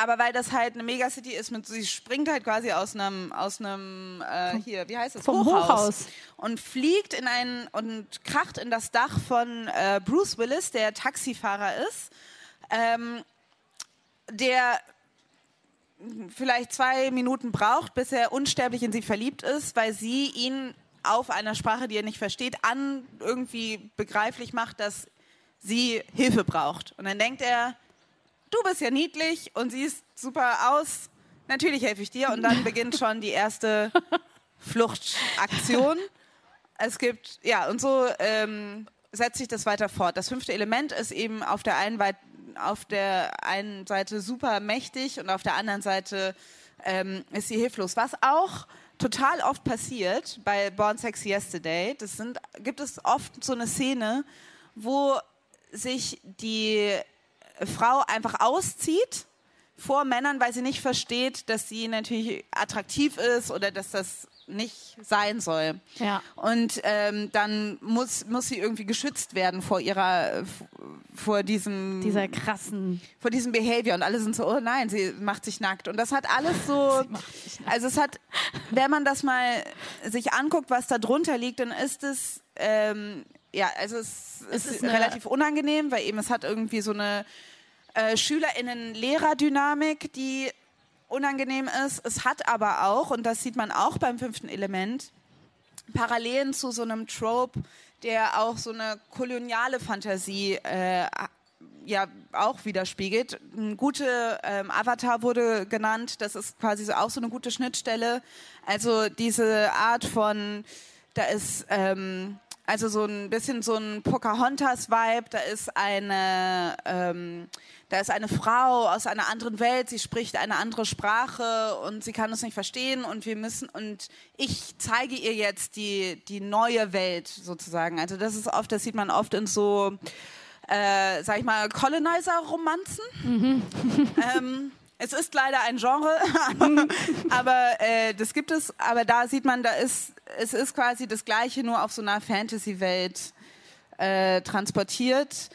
Aber weil das halt eine Megacity ist, mit, sie springt halt quasi aus einem, aus einem, äh, hier, wie heißt es? Vom Hochhaus. Und fliegt in ein, und kracht in das Dach von äh, Bruce Willis, der Taxifahrer ist, ähm, der vielleicht zwei Minuten braucht, bis er unsterblich in sie verliebt ist, weil sie ihn auf einer Sprache, die er nicht versteht, an irgendwie begreiflich macht, dass sie Hilfe braucht. Und dann denkt er, du bist ja niedlich und siehst super aus, natürlich helfe ich dir. Und dann beginnt schon die erste Fluchtaktion. Es gibt, ja, und so ähm, setzt sich das weiter fort. Das fünfte Element ist eben auf der einen, Weit auf der einen Seite super mächtig und auf der anderen Seite ähm, ist sie hilflos. Was auch total oft passiert bei Born Sex Yesterday, das sind, gibt es oft so eine Szene, wo sich die Frau einfach auszieht vor Männern, weil sie nicht versteht, dass sie natürlich attraktiv ist oder dass das nicht sein soll. Ja. Und ähm, dann muss, muss sie irgendwie geschützt werden vor ihrer, vor diesem, Dieser krassen. vor diesem Behavior. Und alle sind so, oh nein, sie macht sich nackt. Und das hat alles so, also es hat, wenn man das mal sich anguckt, was da drunter liegt, dann ist es, ähm, ja, also es, Es ist, ist relativ unangenehm, weil eben es hat irgendwie so eine äh, SchülerInnen-Lehrer-Dynamik, die unangenehm ist. Es hat aber auch, und das sieht man auch beim fünften Element, Parallelen zu so einem Trope, der auch so eine koloniale Fantasie äh, ja auch widerspiegelt. Ein gute ähm, Avatar wurde genannt, das ist quasi so auch so eine gute Schnittstelle. Also diese Art von, da ist ähm, also so ein bisschen so ein Pocahontas-Vibe, da ist eine ähm, da ist eine Frau aus einer anderen Welt, sie spricht eine andere Sprache und sie kann es nicht verstehen und wir müssen und ich zeige ihr jetzt die, die neue Welt sozusagen. Also das ist oft, das sieht man oft in so, äh, sag ich mal, Colonizer-Romanzen. ähm, es ist leider ein Genre, aber, aber äh, das gibt es. Aber da sieht man, da ist es ist quasi das Gleiche, nur auf so einer Fantasy-Welt äh, transportiert.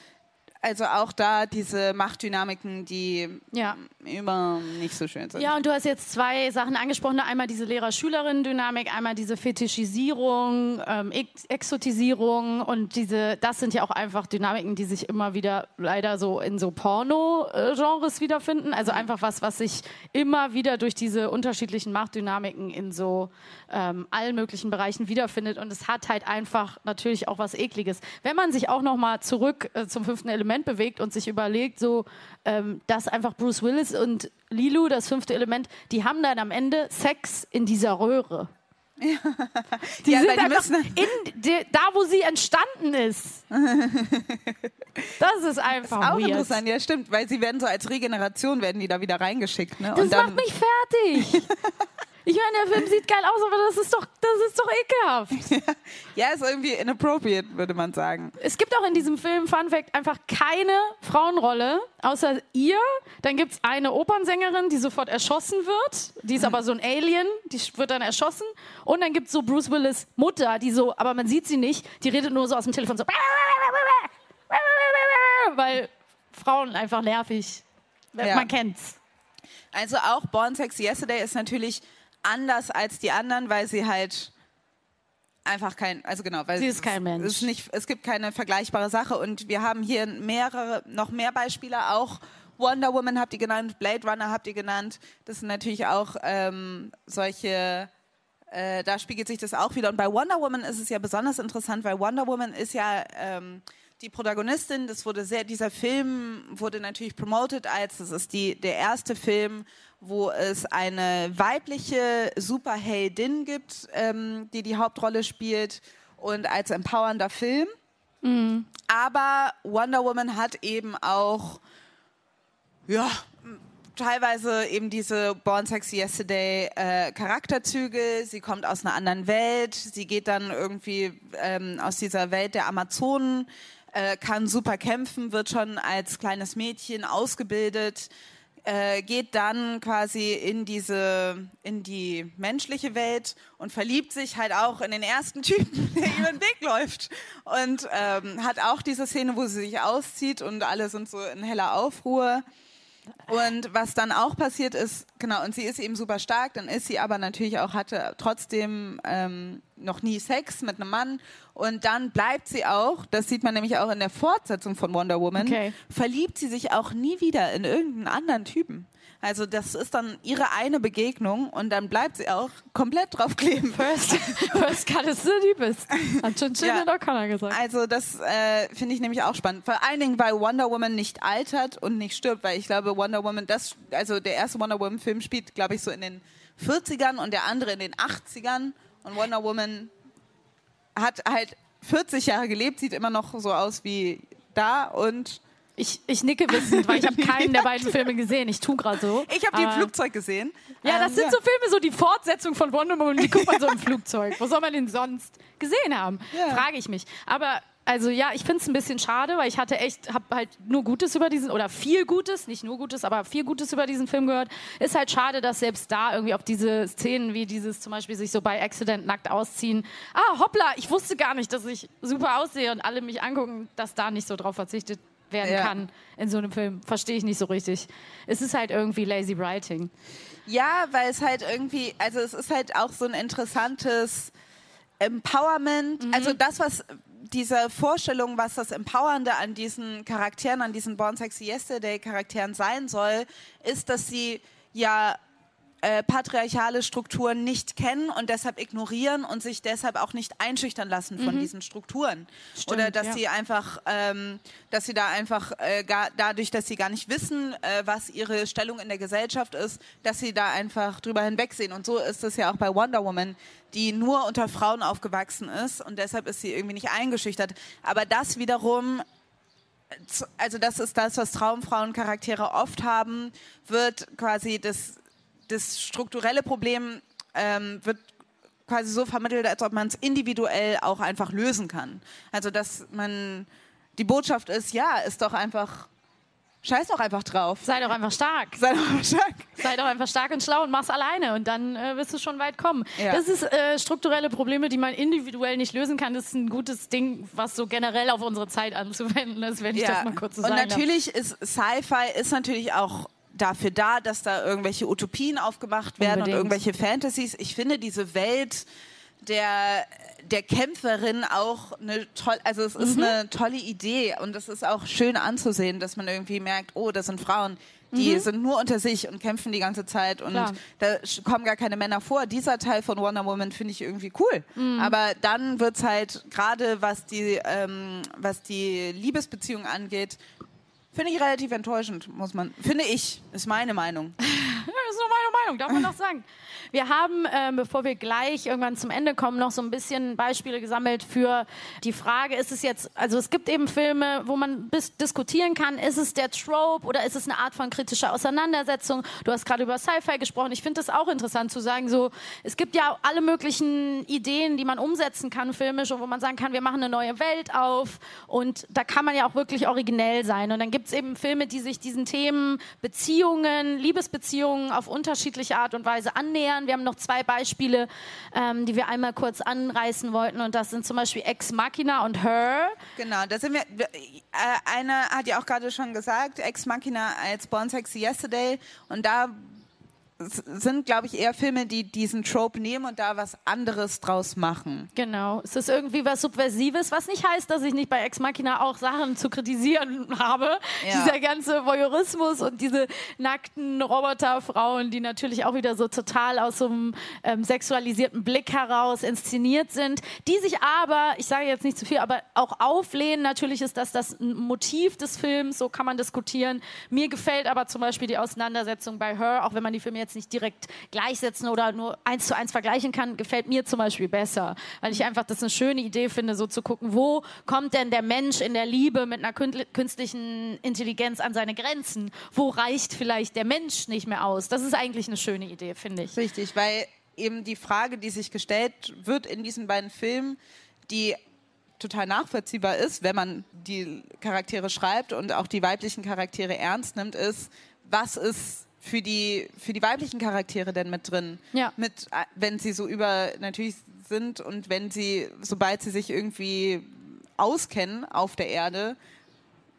Also auch da diese Machtdynamiken, die Ja. immer nicht so schön sind. Ja, und du hast jetzt zwei Sachen angesprochen. Einmal diese Lehrer-Schülerinnen-Dynamik, einmal diese Fetischisierung, ähm, Ex Exotisierung und diese, das sind ja auch einfach Dynamiken, die sich immer wieder leider so in so Porno-Genres wiederfinden. Also einfach was, was sich immer wieder durch diese unterschiedlichen Machtdynamiken in so ähm, allen möglichen Bereichen wiederfindet. Und es hat halt einfach natürlich auch was Ekliges. Wenn man sich auch noch mal zurück äh, zum fünften Element bewegt und sich überlegt, so, ähm, dass einfach Bruce Willis und Lilu, das fünfte Element, die haben dann am Ende Sex in dieser Röhre. Die Ja, sind einfach müssen- in de, da, wo sie entstanden ist. Das ist einfach Auch weird. interessant, ja stimmt, weil sie werden so als Regeneration werden die da wieder reingeschickt. Ne? Das macht mich fertig. Ich meine, der Film sieht geil aus, aber das ist doch, das ist doch ekelhaft. ja, ist irgendwie inappropriate, würde man sagen. Es gibt auch in diesem Film, Fun Fact, einfach keine Frauenrolle, außer ihr. Dann gibt es eine Opernsängerin, die sofort erschossen wird. Die ist aber so ein Alien, die wird dann erschossen. Und dann gibt es so Bruce Willis Mutter, die so, aber man sieht sie nicht, die redet nur so aus dem Telefon so. Weil Frauen einfach nervig. Ja. Man kennt's. Also auch Born Sexy Yesterday ist natürlich anders als die anderen, weil sie halt einfach kein, also genau, weil Sie ist kein Mensch. Es, ist nicht, es gibt keine vergleichbare Sache und wir haben hier mehrere, noch mehr Beispiele, auch Wonder Woman habt ihr genannt, Blade Runner habt ihr genannt. Das sind natürlich auch ähm, solche, äh, da spiegelt sich das auch wieder. Und bei Wonder Woman ist es ja besonders interessant, weil Wonder Woman ist ja ähm, die Protagonistin. Das wurde sehr, dieser Film wurde natürlich promoted als, das ist die, der erste Film, wo es eine weibliche Superheldin gibt, ähm, die die Hauptrolle spielt und als empowernder Film. Aber Wonder Woman hat eben auch ja, teilweise eben diese Born Sexy Yesterday äh, Charakterzüge. Sie kommt aus einer anderen Welt. Sie geht dann irgendwie ähm, aus dieser Welt der Amazonen, äh, kann super kämpfen, wird schon als kleines Mädchen ausgebildet. Äh, geht dann quasi in diese in die menschliche Welt und verliebt sich halt auch in den ersten Typen, der über den Weg läuft und ähm, hat auch diese Szene, wo sie sich auszieht und alle sind so in heller Aufruhr. Und was dann auch passiert ist, genau, und sie ist eben super stark, dann ist sie aber natürlich auch, hatte trotzdem ähm, noch nie Sex mit einem Mann. Und dann bleibt sie auch, das sieht man nämlich auch in der Fortsetzung von Wonder Woman, Okay. verliebt sie sich auch nie wieder in irgendeinen anderen Typen. Also das ist dann ihre eine Begegnung und dann bleibt sie auch komplett drauf kleben. First, first cut is the deepest. Hat schon Sinead O'Connor gesagt. Also das äh, finde ich nämlich auch spannend. Vor allen Dingen, weil Wonder Woman nicht altert und nicht stirbt, weil ich glaube, Wonder Woman, das, also der erste Wonder Woman Film spielt, glaube ich, so in den 40ern und der andere in den 80ern. Und Wonder Woman hat halt 40 Jahre gelebt, sieht immer noch so aus wie da und Ich, ich nicke wissend, weil ich habe keinen der beiden Filme gesehen. Ich tu gerade so. ich habe die im Aber- Flugzeug gesehen. Ja, das Ähm, sind so Filme, so die Fortsetzung von Wonder Woman, die guckt man so im Flugzeug. Wo soll man den sonst gesehen haben? Ja. Frage ich mich. Aber also ja, ich finde es ein bisschen schade, weil ich hatte echt, habe halt nur Gutes über diesen, oder viel Gutes, nicht nur Gutes, aber viel Gutes über diesen Film gehört. Ist halt schade, dass selbst da irgendwie auf diese Szenen wie dieses zum Beispiel sich so bei Accident nackt ausziehen. Ah, hoppla, ich wusste gar nicht, dass ich super aussehe und alle mich angucken, dass da nicht so drauf verzichtet werden Ja. kann in so einem Film. Verstehe ich nicht so richtig. Es ist halt irgendwie lazy writing. Ja, weil es halt irgendwie, also es ist halt auch so ein interessantes Empowerment. Also das, was diese Vorstellung, was das Empowernde an diesen Charakteren, an diesen Born Sexy Yesterday Charakteren sein soll, ist, dass sie ja äh, patriarchale Strukturen nicht kennen und deshalb ignorieren und sich deshalb auch nicht einschüchtern lassen von diesen Strukturen. Oder dass ja. sie einfach, ähm, dass sie da einfach äh, gar, dadurch, dass sie gar nicht wissen, äh, was ihre Stellung in der Gesellschaft ist, dass sie da einfach drüber hinwegsehen. Und so ist es ja auch bei Wonder Woman, die nur unter Frauen aufgewachsen ist und deshalb ist sie irgendwie nicht eingeschüchtert. Aber das wiederum also das ist das, was Traumfrauencharaktere oft haben, wird quasi das, das strukturelle Problem ähm, wird quasi so vermittelt, als ob man es individuell auch einfach lösen kann. Also dass man die Botschaft ist, ja, ist doch einfach, scheiß doch einfach drauf. Sei doch einfach stark. Sei doch einfach stark. Sei doch einfach stark und schlau und mach's alleine und dann äh, wirst du schon weit kommen. Ja. Das ist äh, strukturelle Probleme, die man individuell nicht lösen kann. Das ist ein gutes Ding, was so generell auf unsere Zeit anzuwenden ist, wenn ich das mal kurz so und sagen darf. natürlich ist Sci-Fi ist natürlich auch dafür da, dass da irgendwelche Utopien aufgemacht werden Unbedingt. und irgendwelche Fantasies. Ich finde diese Welt der der Kämpferin auch eine toll, also es Mhm. ist eine tolle Idee und es ist auch schön anzusehen, dass man irgendwie merkt, oh, das sind Frauen, die sind nur unter sich und kämpfen die ganze Zeit und Mhm. Klar. da kommen gar keine Männer vor. Dieser Teil von Wonder Woman finde ich irgendwie cool. Mhm. Aber dann wird's halt gerade was die ähm, was die Liebesbeziehung angeht, finde ich relativ enttäuschend, muss man. Finde ich, ist meine Meinung. Das ist nur meine Meinung, darf man doch sagen. Wir haben, äh, bevor wir gleich irgendwann zum Ende kommen, noch so ein bisschen Beispiele gesammelt für die Frage, ist es jetzt, also es gibt eben Filme, wo man bis diskutieren kann, ist es der Trope oder ist es eine Art von kritischer Auseinandersetzung? Du hast gerade über Sci-Fi gesprochen. Ich finde das auch interessant zu sagen, so, es gibt ja alle möglichen Ideen, die man umsetzen kann filmisch und wo man sagen kann, wir machen eine neue Welt auf und da kann man ja auch wirklich originell sein. Und dann gibt es eben Filme, die sich diesen Themen Beziehungen, Liebesbeziehungen auf unterschiedliche Art und Weise annähern. Wir haben noch zwei Beispiele, ähm, die wir einmal kurz anreißen wollten und das sind zum Beispiel Ex Machina und Her. Genau, da sind wir, äh, einer hat ja auch gerade schon gesagt, Ex Machina als Born Sexy Yesterday und da sind, glaube ich, eher Filme, die diesen Trope nehmen und da was anderes draus machen. Genau. Es ist irgendwie was Subversives, was nicht heißt, dass ich nicht bei Ex Machina auch Sachen zu kritisieren habe. Ja. Dieser ganze Voyeurismus und diese nackten Roboterfrauen, die natürlich auch wieder so total aus so einem ähm, sexualisierten Blick heraus inszeniert sind, die sich aber, ich sage jetzt nicht zu viel, aber auch auflehnen. Natürlich ist das das Motiv des Films, so kann man diskutieren. Mir gefällt aber zum Beispiel die Auseinandersetzung bei Her, auch wenn man die Filme jetzt nicht direkt gleichsetzen oder nur eins zu eins vergleichen kann, gefällt mir zum Beispiel besser, weil ich einfach das eine schöne Idee finde, so zu gucken, wo kommt denn der Mensch in der Liebe mit einer künstlichen Intelligenz an seine Grenzen? Wo reicht vielleicht der Mensch nicht mehr aus? Das ist eigentlich eine schöne Idee, finde ich. Richtig, weil eben die Frage, die sich gestellt wird in diesen beiden Filmen, die total nachvollziehbar ist, wenn man die Charaktere schreibt und auch die weiblichen Charaktere ernst nimmt, ist, was ist für die, für die weiblichen Charaktere denn mit drin? Ja. Mit, äh, wenn sie so über natürlich sind und wenn sie, sobald sie sich irgendwie auskennen auf der Erde,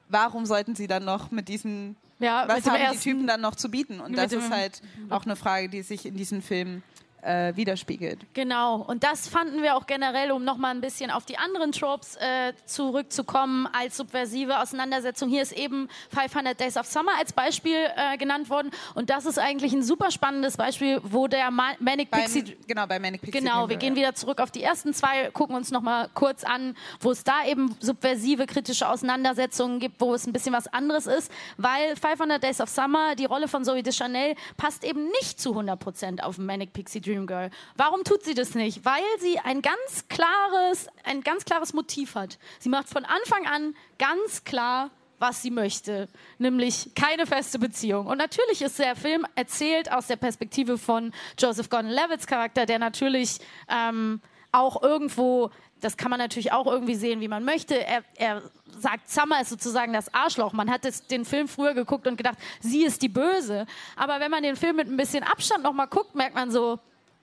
warum sollten sie dann noch mit diesen, ja, was haben die Typen dann noch zu bieten? Und das ist halt auch eine Frage, die sich in diesen Filmen äh, widerspiegelt. Genau, und das fanden wir auch generell, um nochmal ein bisschen auf die anderen Tropes äh, zurückzukommen, als subversive Auseinandersetzung. Hier ist eben 500 Days of Summer als Beispiel äh, genannt worden und das ist eigentlich ein super spannendes Beispiel, wo der Ma Manic Beim, Pixie... Genau, bei Manic Pixie. Genau, wir gehen wieder zurück auf die ersten zwei, gucken uns nochmal kurz an, wo es da eben subversive, kritische Auseinandersetzungen gibt, wo es ein bisschen was anderes ist, weil 500 Days of Summer, die Rolle von Zoe Deschanel, passt eben nicht zu 100 Prozent auf Manic Pixie Dream Dream Girl. Warum tut sie das nicht? Weil sie ein ganz klares, ein ganz klares Motiv hat. Sie macht von Anfang an ganz klar, was sie möchte, nämlich keine feste Beziehung. Und natürlich ist der Film erzählt aus der Perspektive von Joseph Gordon-Levitt's Charakter, der natürlich ähm, auch irgendwo, das kann man natürlich auch irgendwie sehen, wie man möchte. Er, er sagt, Summer ist sozusagen das Arschloch. Man hat das, den Film früher geguckt und gedacht, sie ist die Böse. Aber wenn man den Film mit ein bisschen Abstand nochmal guckt, merkt man so,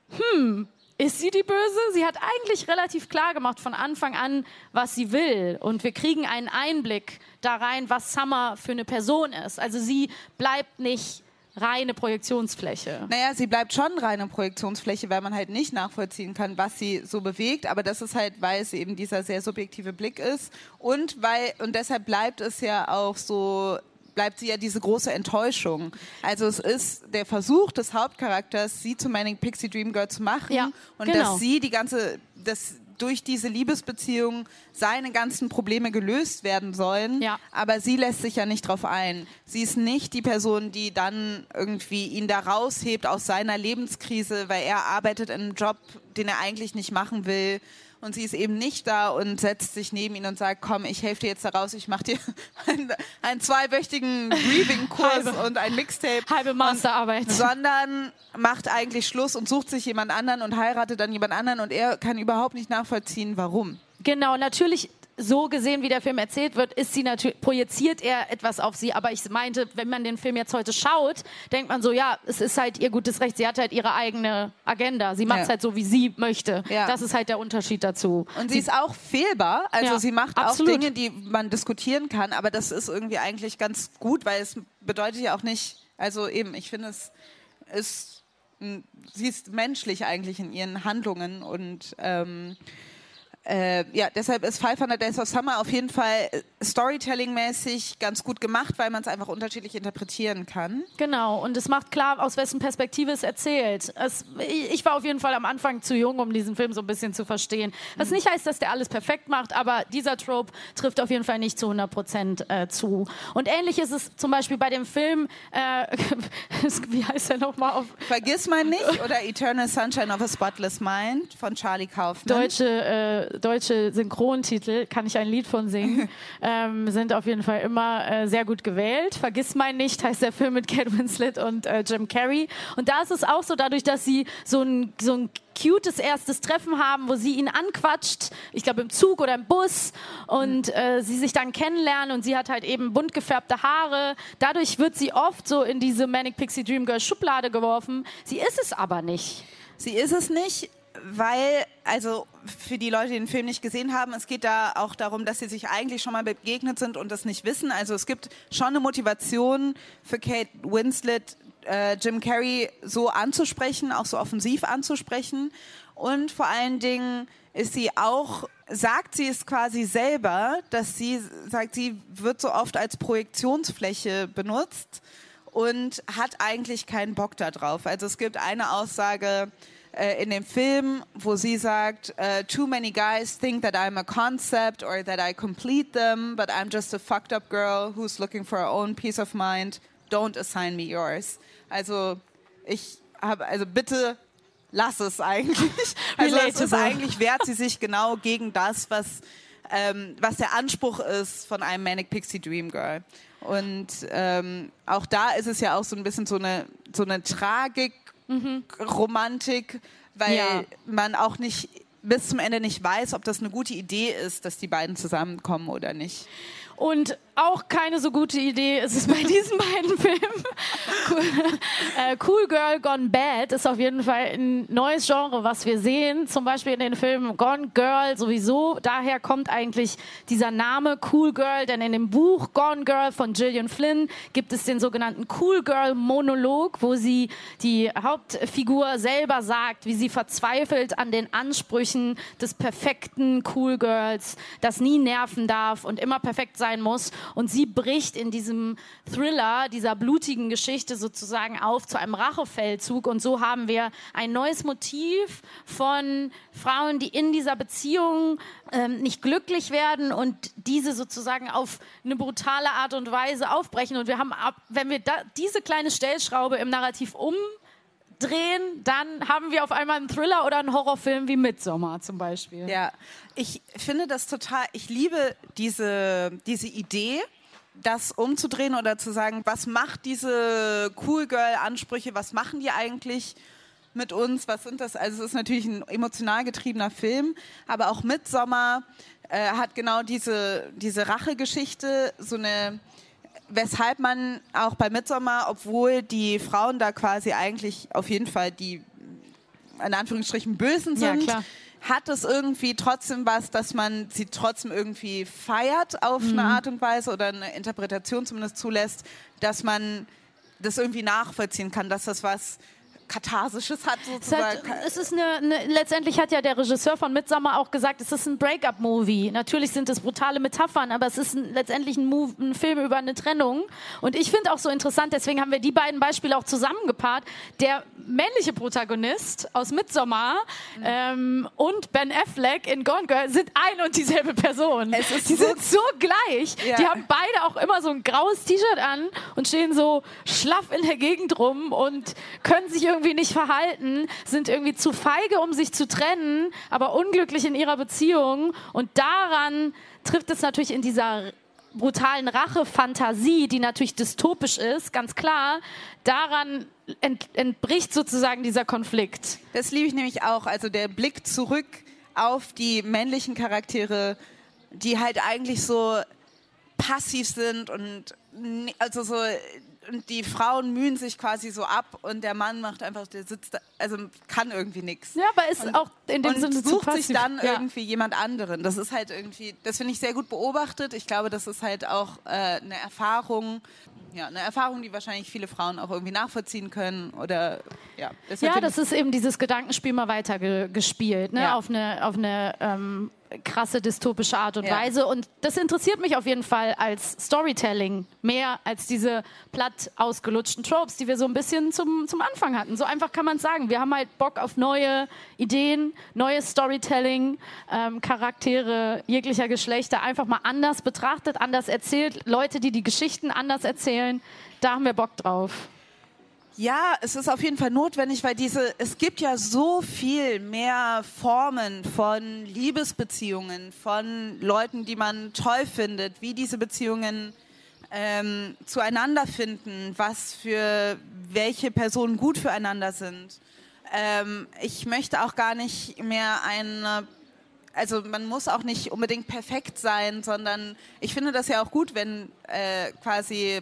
hm, ist sie die Böse? Sie hat eigentlich relativ klar gemacht von Anfang an, was sie will. Und wir kriegen einen Einblick da rein, was Summer für eine Person ist. Also sie bleibt nicht reine Projektionsfläche. Naja, sie bleibt schon reine Projektionsfläche, weil man halt nicht nachvollziehen kann, was sie so bewegt. Aber das ist halt, weil es eben dieser sehr subjektive Blick ist. Und weil, und deshalb bleibt es ja auch so bleibt sie ja diese große Enttäuschung. Also es ist der Versuch des Hauptcharakters, sie zu Manic Pixie Dream Girl zu machen ja, und genau. dass sie die ganze, dass durch diese Liebesbeziehung seine ganzen Probleme gelöst werden sollen. Ja. Aber sie lässt sich ja nicht drauf ein. Sie ist nicht die Person, die dann irgendwie ihn da raushebt aus seiner Lebenskrise, weil er arbeitet in einem Job, den er eigentlich nicht machen will und sie ist eben nicht da und setzt sich neben ihn und sagt, komm, ich helfe dir jetzt daraus, ich mache dir einen, einen zweiwöchigen Grieving-Kurs und ein Mixtape. Halbe Masterarbeit. Sondern macht eigentlich Schluss und sucht sich jemand anderen und heiratet dann jemand anderen und er kann überhaupt nicht nachvollziehen, warum. Genau, natürlich so gesehen, wie der Film erzählt wird, ist sie natürlich, projiziert er etwas auf sie. Aber ich meinte, wenn man den Film jetzt heute schaut, denkt man so, ja, es ist halt ihr gutes Recht. Sie hat halt ihre eigene Agenda. Sie macht es ja. halt so, wie sie möchte. Ja. Das ist halt der Unterschied dazu. Und sie, sie ist auch fehlbar. Also ja, sie macht absolut. auch Dinge, die man diskutieren kann. Aber das ist irgendwie eigentlich ganz gut, weil es bedeutet ja auch nicht, also eben, ich finde es ist, sie ist menschlich eigentlich in ihren Handlungen und ähm, äh, ja, deshalb ist 500 Days of Summer auf jeden Fall äh, Storytelling-mäßig ganz gut gemacht, weil man es einfach unterschiedlich interpretieren kann. Genau, und es macht klar, aus wessen Perspektive es erzählt. Es, ich war auf jeden Fall am Anfang zu jung, um diesen Film so ein bisschen zu verstehen. Was nicht heißt, dass der alles perfekt macht, aber dieser Trope trifft auf jeden Fall nicht zu 100 Prozent äh, zu. Und ähnlich ist es zum Beispiel bei dem Film, äh, wie heißt der nochmal? Vergiss mal nicht oder Eternal Sunshine of a Spotless Mind von Charlie Kaufman. Deutsche, äh, deutsche Synchrontitel, kann ich ein Lied von singen, ähm, sind auf jeden Fall immer äh, sehr gut gewählt. Vergiss mal nicht heißt der Film mit Kate Winslet und äh, Jim Carrey. Und da ist es auch so, dadurch, dass sie so ein, so ein cutes erstes Treffen haben, wo sie ihn anquatscht, ich glaube im Zug oder im Bus und äh, sie sich dann kennenlernen und sie hat halt eben bunt gefärbte Haare. Dadurch wird sie oft so in diese Manic Pixie Dream Girl Schublade geworfen. Sie ist es aber nicht. Sie ist es nicht, weil, also für die Leute, die den Film nicht gesehen haben, es geht da auch darum, dass sie sich eigentlich schon mal begegnet sind und das nicht wissen. Also es gibt schon eine Motivation für Kate Winslet, äh, Jim Carrey so anzusprechen, auch so offensiv anzusprechen. Und vor allen Dingen ist sie auch, sagt sie es quasi selber, dass sie sagt, sie wird so oft als Projektionsfläche benutzt und hat eigentlich keinen Bock darauf. Also es gibt eine Aussage, in dem Film, wo sie sagt, uh, too many guys think that I'm a concept or that I complete them, but I'm just a fucked up girl who's looking for her own peace of mind. Don't assign me yours. Also ich habe, also bitte lass es eigentlich. Also es ist eigentlich wehrt sie sich genau gegen das, was ähm, was der Anspruch ist von einem Manic Pixie Dream Girl. Und ähm, auch da ist es ja auch so ein bisschen so eine so eine Tragik mhm. Romantik, weil ja. man auch nicht bis zum Ende nicht weiß, ob das eine gute Idee ist, dass die beiden zusammenkommen oder nicht. Und auch keine so gute Idee ist es bei diesen beiden Filmen. Cool, äh, cool, Girl Gone Bad ist auf jeden Fall ein neues Genre, was wir sehen. Zum Beispiel in den Filmen Gone Girl sowieso. Daher kommt eigentlich dieser Name Cool Girl, denn in dem Buch Gone Girl von Gillian Flynn gibt es den sogenannten Cool Girl Monolog, wo sie die Hauptfigur selber sagt, wie sie verzweifelt an den Ansprüchen des perfekten Cool Girls, das nie nerven darf und immer perfekt sein muss und sie bricht in diesem Thriller, dieser blutigen Geschichte sozusagen auf zu einem Rachefeldzug. Und so haben wir ein neues Motiv von Frauen, die in dieser Beziehung ähm, nicht glücklich werden und diese sozusagen auf eine brutale Art und Weise aufbrechen. Und wir haben, wenn wir da, diese kleine Stellschraube im Narrativ um drehen, dann haben wir auf einmal einen Thriller oder einen Horrorfilm wie Midsommar zum Beispiel. Ja, ich finde das total, ich liebe diese, diese Idee, das umzudrehen oder zu sagen, was macht diese Cool Girl-Ansprüche, was machen die eigentlich mit uns, was sind das? Also es ist natürlich ein emotional getriebener Film, aber auch Midsommar äh, hat genau diese, diese Rachegeschichte, so eine weshalb man auch bei Midsommar, obwohl die Frauen da quasi eigentlich auf jeden Fall die in Anführungsstrichen Bösen sind, ja, hat es irgendwie trotzdem was, dass man sie trotzdem irgendwie feiert auf mhm. eine Art und Weise oder eine Interpretation zumindest zulässt, dass man das irgendwie nachvollziehen kann, dass das was Katharsisches hat sozusagen. Es, hat, es ist eine, eine, letztendlich hat ja der Regisseur von Midsommar auch gesagt, es ist ein Break-up-Movie. Natürlich sind es brutale Metaphern, aber es ist ein, letztendlich ein, Move, ein, Film über eine Trennung. Und ich finde auch so interessant, deswegen haben wir die beiden Beispiele auch zusammengepaart. Der männliche Protagonist aus Midsommar mhm. ähm, und Ben Affleck in Gone Girl sind ein und dieselbe Person. Die so sind so gleich. Ja. Die haben beide auch immer so ein graues T-Shirt an und stehen so schlaff in der Gegend rum und können sich irgendwie nicht verhalten, sind irgendwie zu feige, um sich zu trennen, aber unglücklich in ihrer Beziehung. Und daran trifft es natürlich in dieser brutalen Rache-Fantasie, die natürlich dystopisch ist, ganz klar, daran ent, entbricht sozusagen dieser Konflikt. Das liebe ich nämlich auch. Also der Blick zurück auf die männlichen Charaktere, die halt eigentlich so passiv sind und also so und die Frauen mühen sich quasi so ab und der Mann macht einfach, der sitzt, da, also kann irgendwie nichts. Ja, aber ist und, auch in dem Sinne sucht sich dann ja. irgendwie jemand anderen. Das ist halt irgendwie, das finde ich sehr gut beobachtet. Ich glaube, das ist halt auch äh, eine Erfahrung, ja, eine Erfahrung, die wahrscheinlich viele Frauen auch irgendwie nachvollziehen können oder ja. Das ja, das ist eben dieses Gedankenspiel mal weiter ge gespielt, ne? Ja. auf eine, auf eine ähm, krasse dystopische Art und Ja. Weise. Und das interessiert mich auf jeden Fall als Storytelling mehr als diese platt ausgelutschten Tropes, die wir so ein bisschen zum, zum Anfang hatten. So einfach kann man es sagen. Wir haben halt Bock auf neue Ideen, neues Storytelling, ähm, Charaktere jeglicher Geschlechter einfach mal anders betrachtet, anders erzählt, Leute, die die Geschichten anders erzählen. Da haben wir Bock drauf. Ja, es ist auf jeden Fall notwendig, weil diese, es gibt ja so viel mehr Formen von Liebesbeziehungen, von Leuten, die man toll findet, wie diese Beziehungen ähm, zueinander finden, was für welche Personen gut füreinander sind. Ähm, ich möchte auch gar nicht mehr eine also man muss auch nicht unbedingt perfekt sein, sondern ich finde das ja auch gut, wenn äh, quasi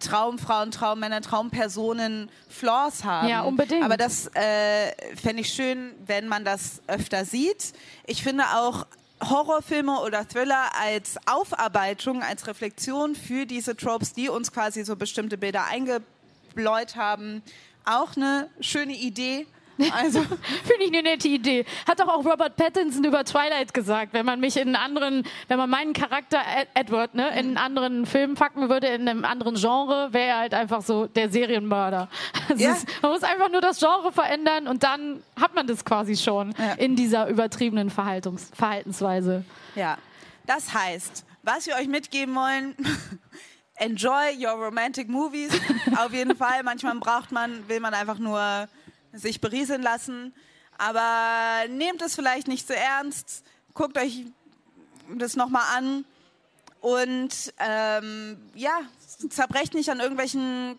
Traumfrauen, Traummänner, Traumpersonen Flaws haben. Ja, unbedingt. Aber das äh, fände ich schön, wenn man das öfter sieht. Ich finde auch Horrorfilme oder Thriller als Aufarbeitung, als Reflexion für diese Tropes, die uns quasi so bestimmte Bilder eingebläut haben, auch eine schöne Idee. Also Finde ich eine nette Idee. Hat doch auch Robert Pattinson über Twilight gesagt, wenn man mich in einen anderen, wenn man meinen Charakter Ed Edward ne, in einen anderen Film packen würde, in einem anderen Genre, wäre er halt einfach so der Serienmörder. Es Ja. ist, man muss einfach nur das Genre verändern und dann hat man das quasi schon Ja. in dieser übertriebenen Verhaltungs Verhaltensweise. Ja, das heißt, was wir euch mitgeben wollen, enjoy your romantic movies. Auf jeden Fall. Manchmal braucht man, will man einfach nur sich berieseln lassen. Aber nehmt es vielleicht nicht zu ernst. Guckt euch das nochmal an. Und ähm, ja, zerbrecht nicht an irgendwelchen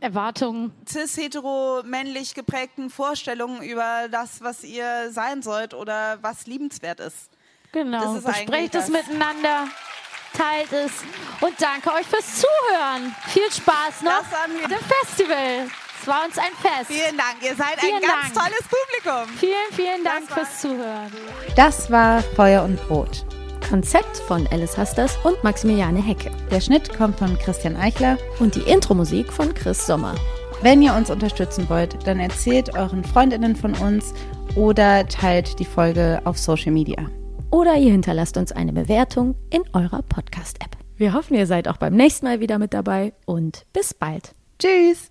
Erwartungen. cis-hetero-männlich geprägten Vorstellungen über das, was ihr sein sollt oder was liebenswert ist. Genau. Das Besprecht es das. miteinander, teilt es und danke euch fürs Zuhören. Viel Spaß noch mit dem Festival. Es war uns ein Fest. Vielen Dank, ihr seid Vielen ein ganz Dank. tolles Publikum. Vielen, vielen Dank fürs Zuhören. Das war Feuer und Brot. Konzept von Alice Hasters und Maximiliane Hecke. Der Schnitt kommt von Christian Eichler. Und die Intro-Musik von Chris Sommer. Wenn ihr uns unterstützen wollt, dann erzählt euren Freundinnen von uns oder teilt die Folge auf Social Media. Oder ihr hinterlasst uns eine Bewertung in eurer Podcast-App. Wir hoffen, ihr seid auch beim nächsten Mal wieder mit dabei und bis bald. Tschüss!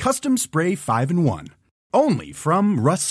Custom Spray 5 in 1. Only from Rust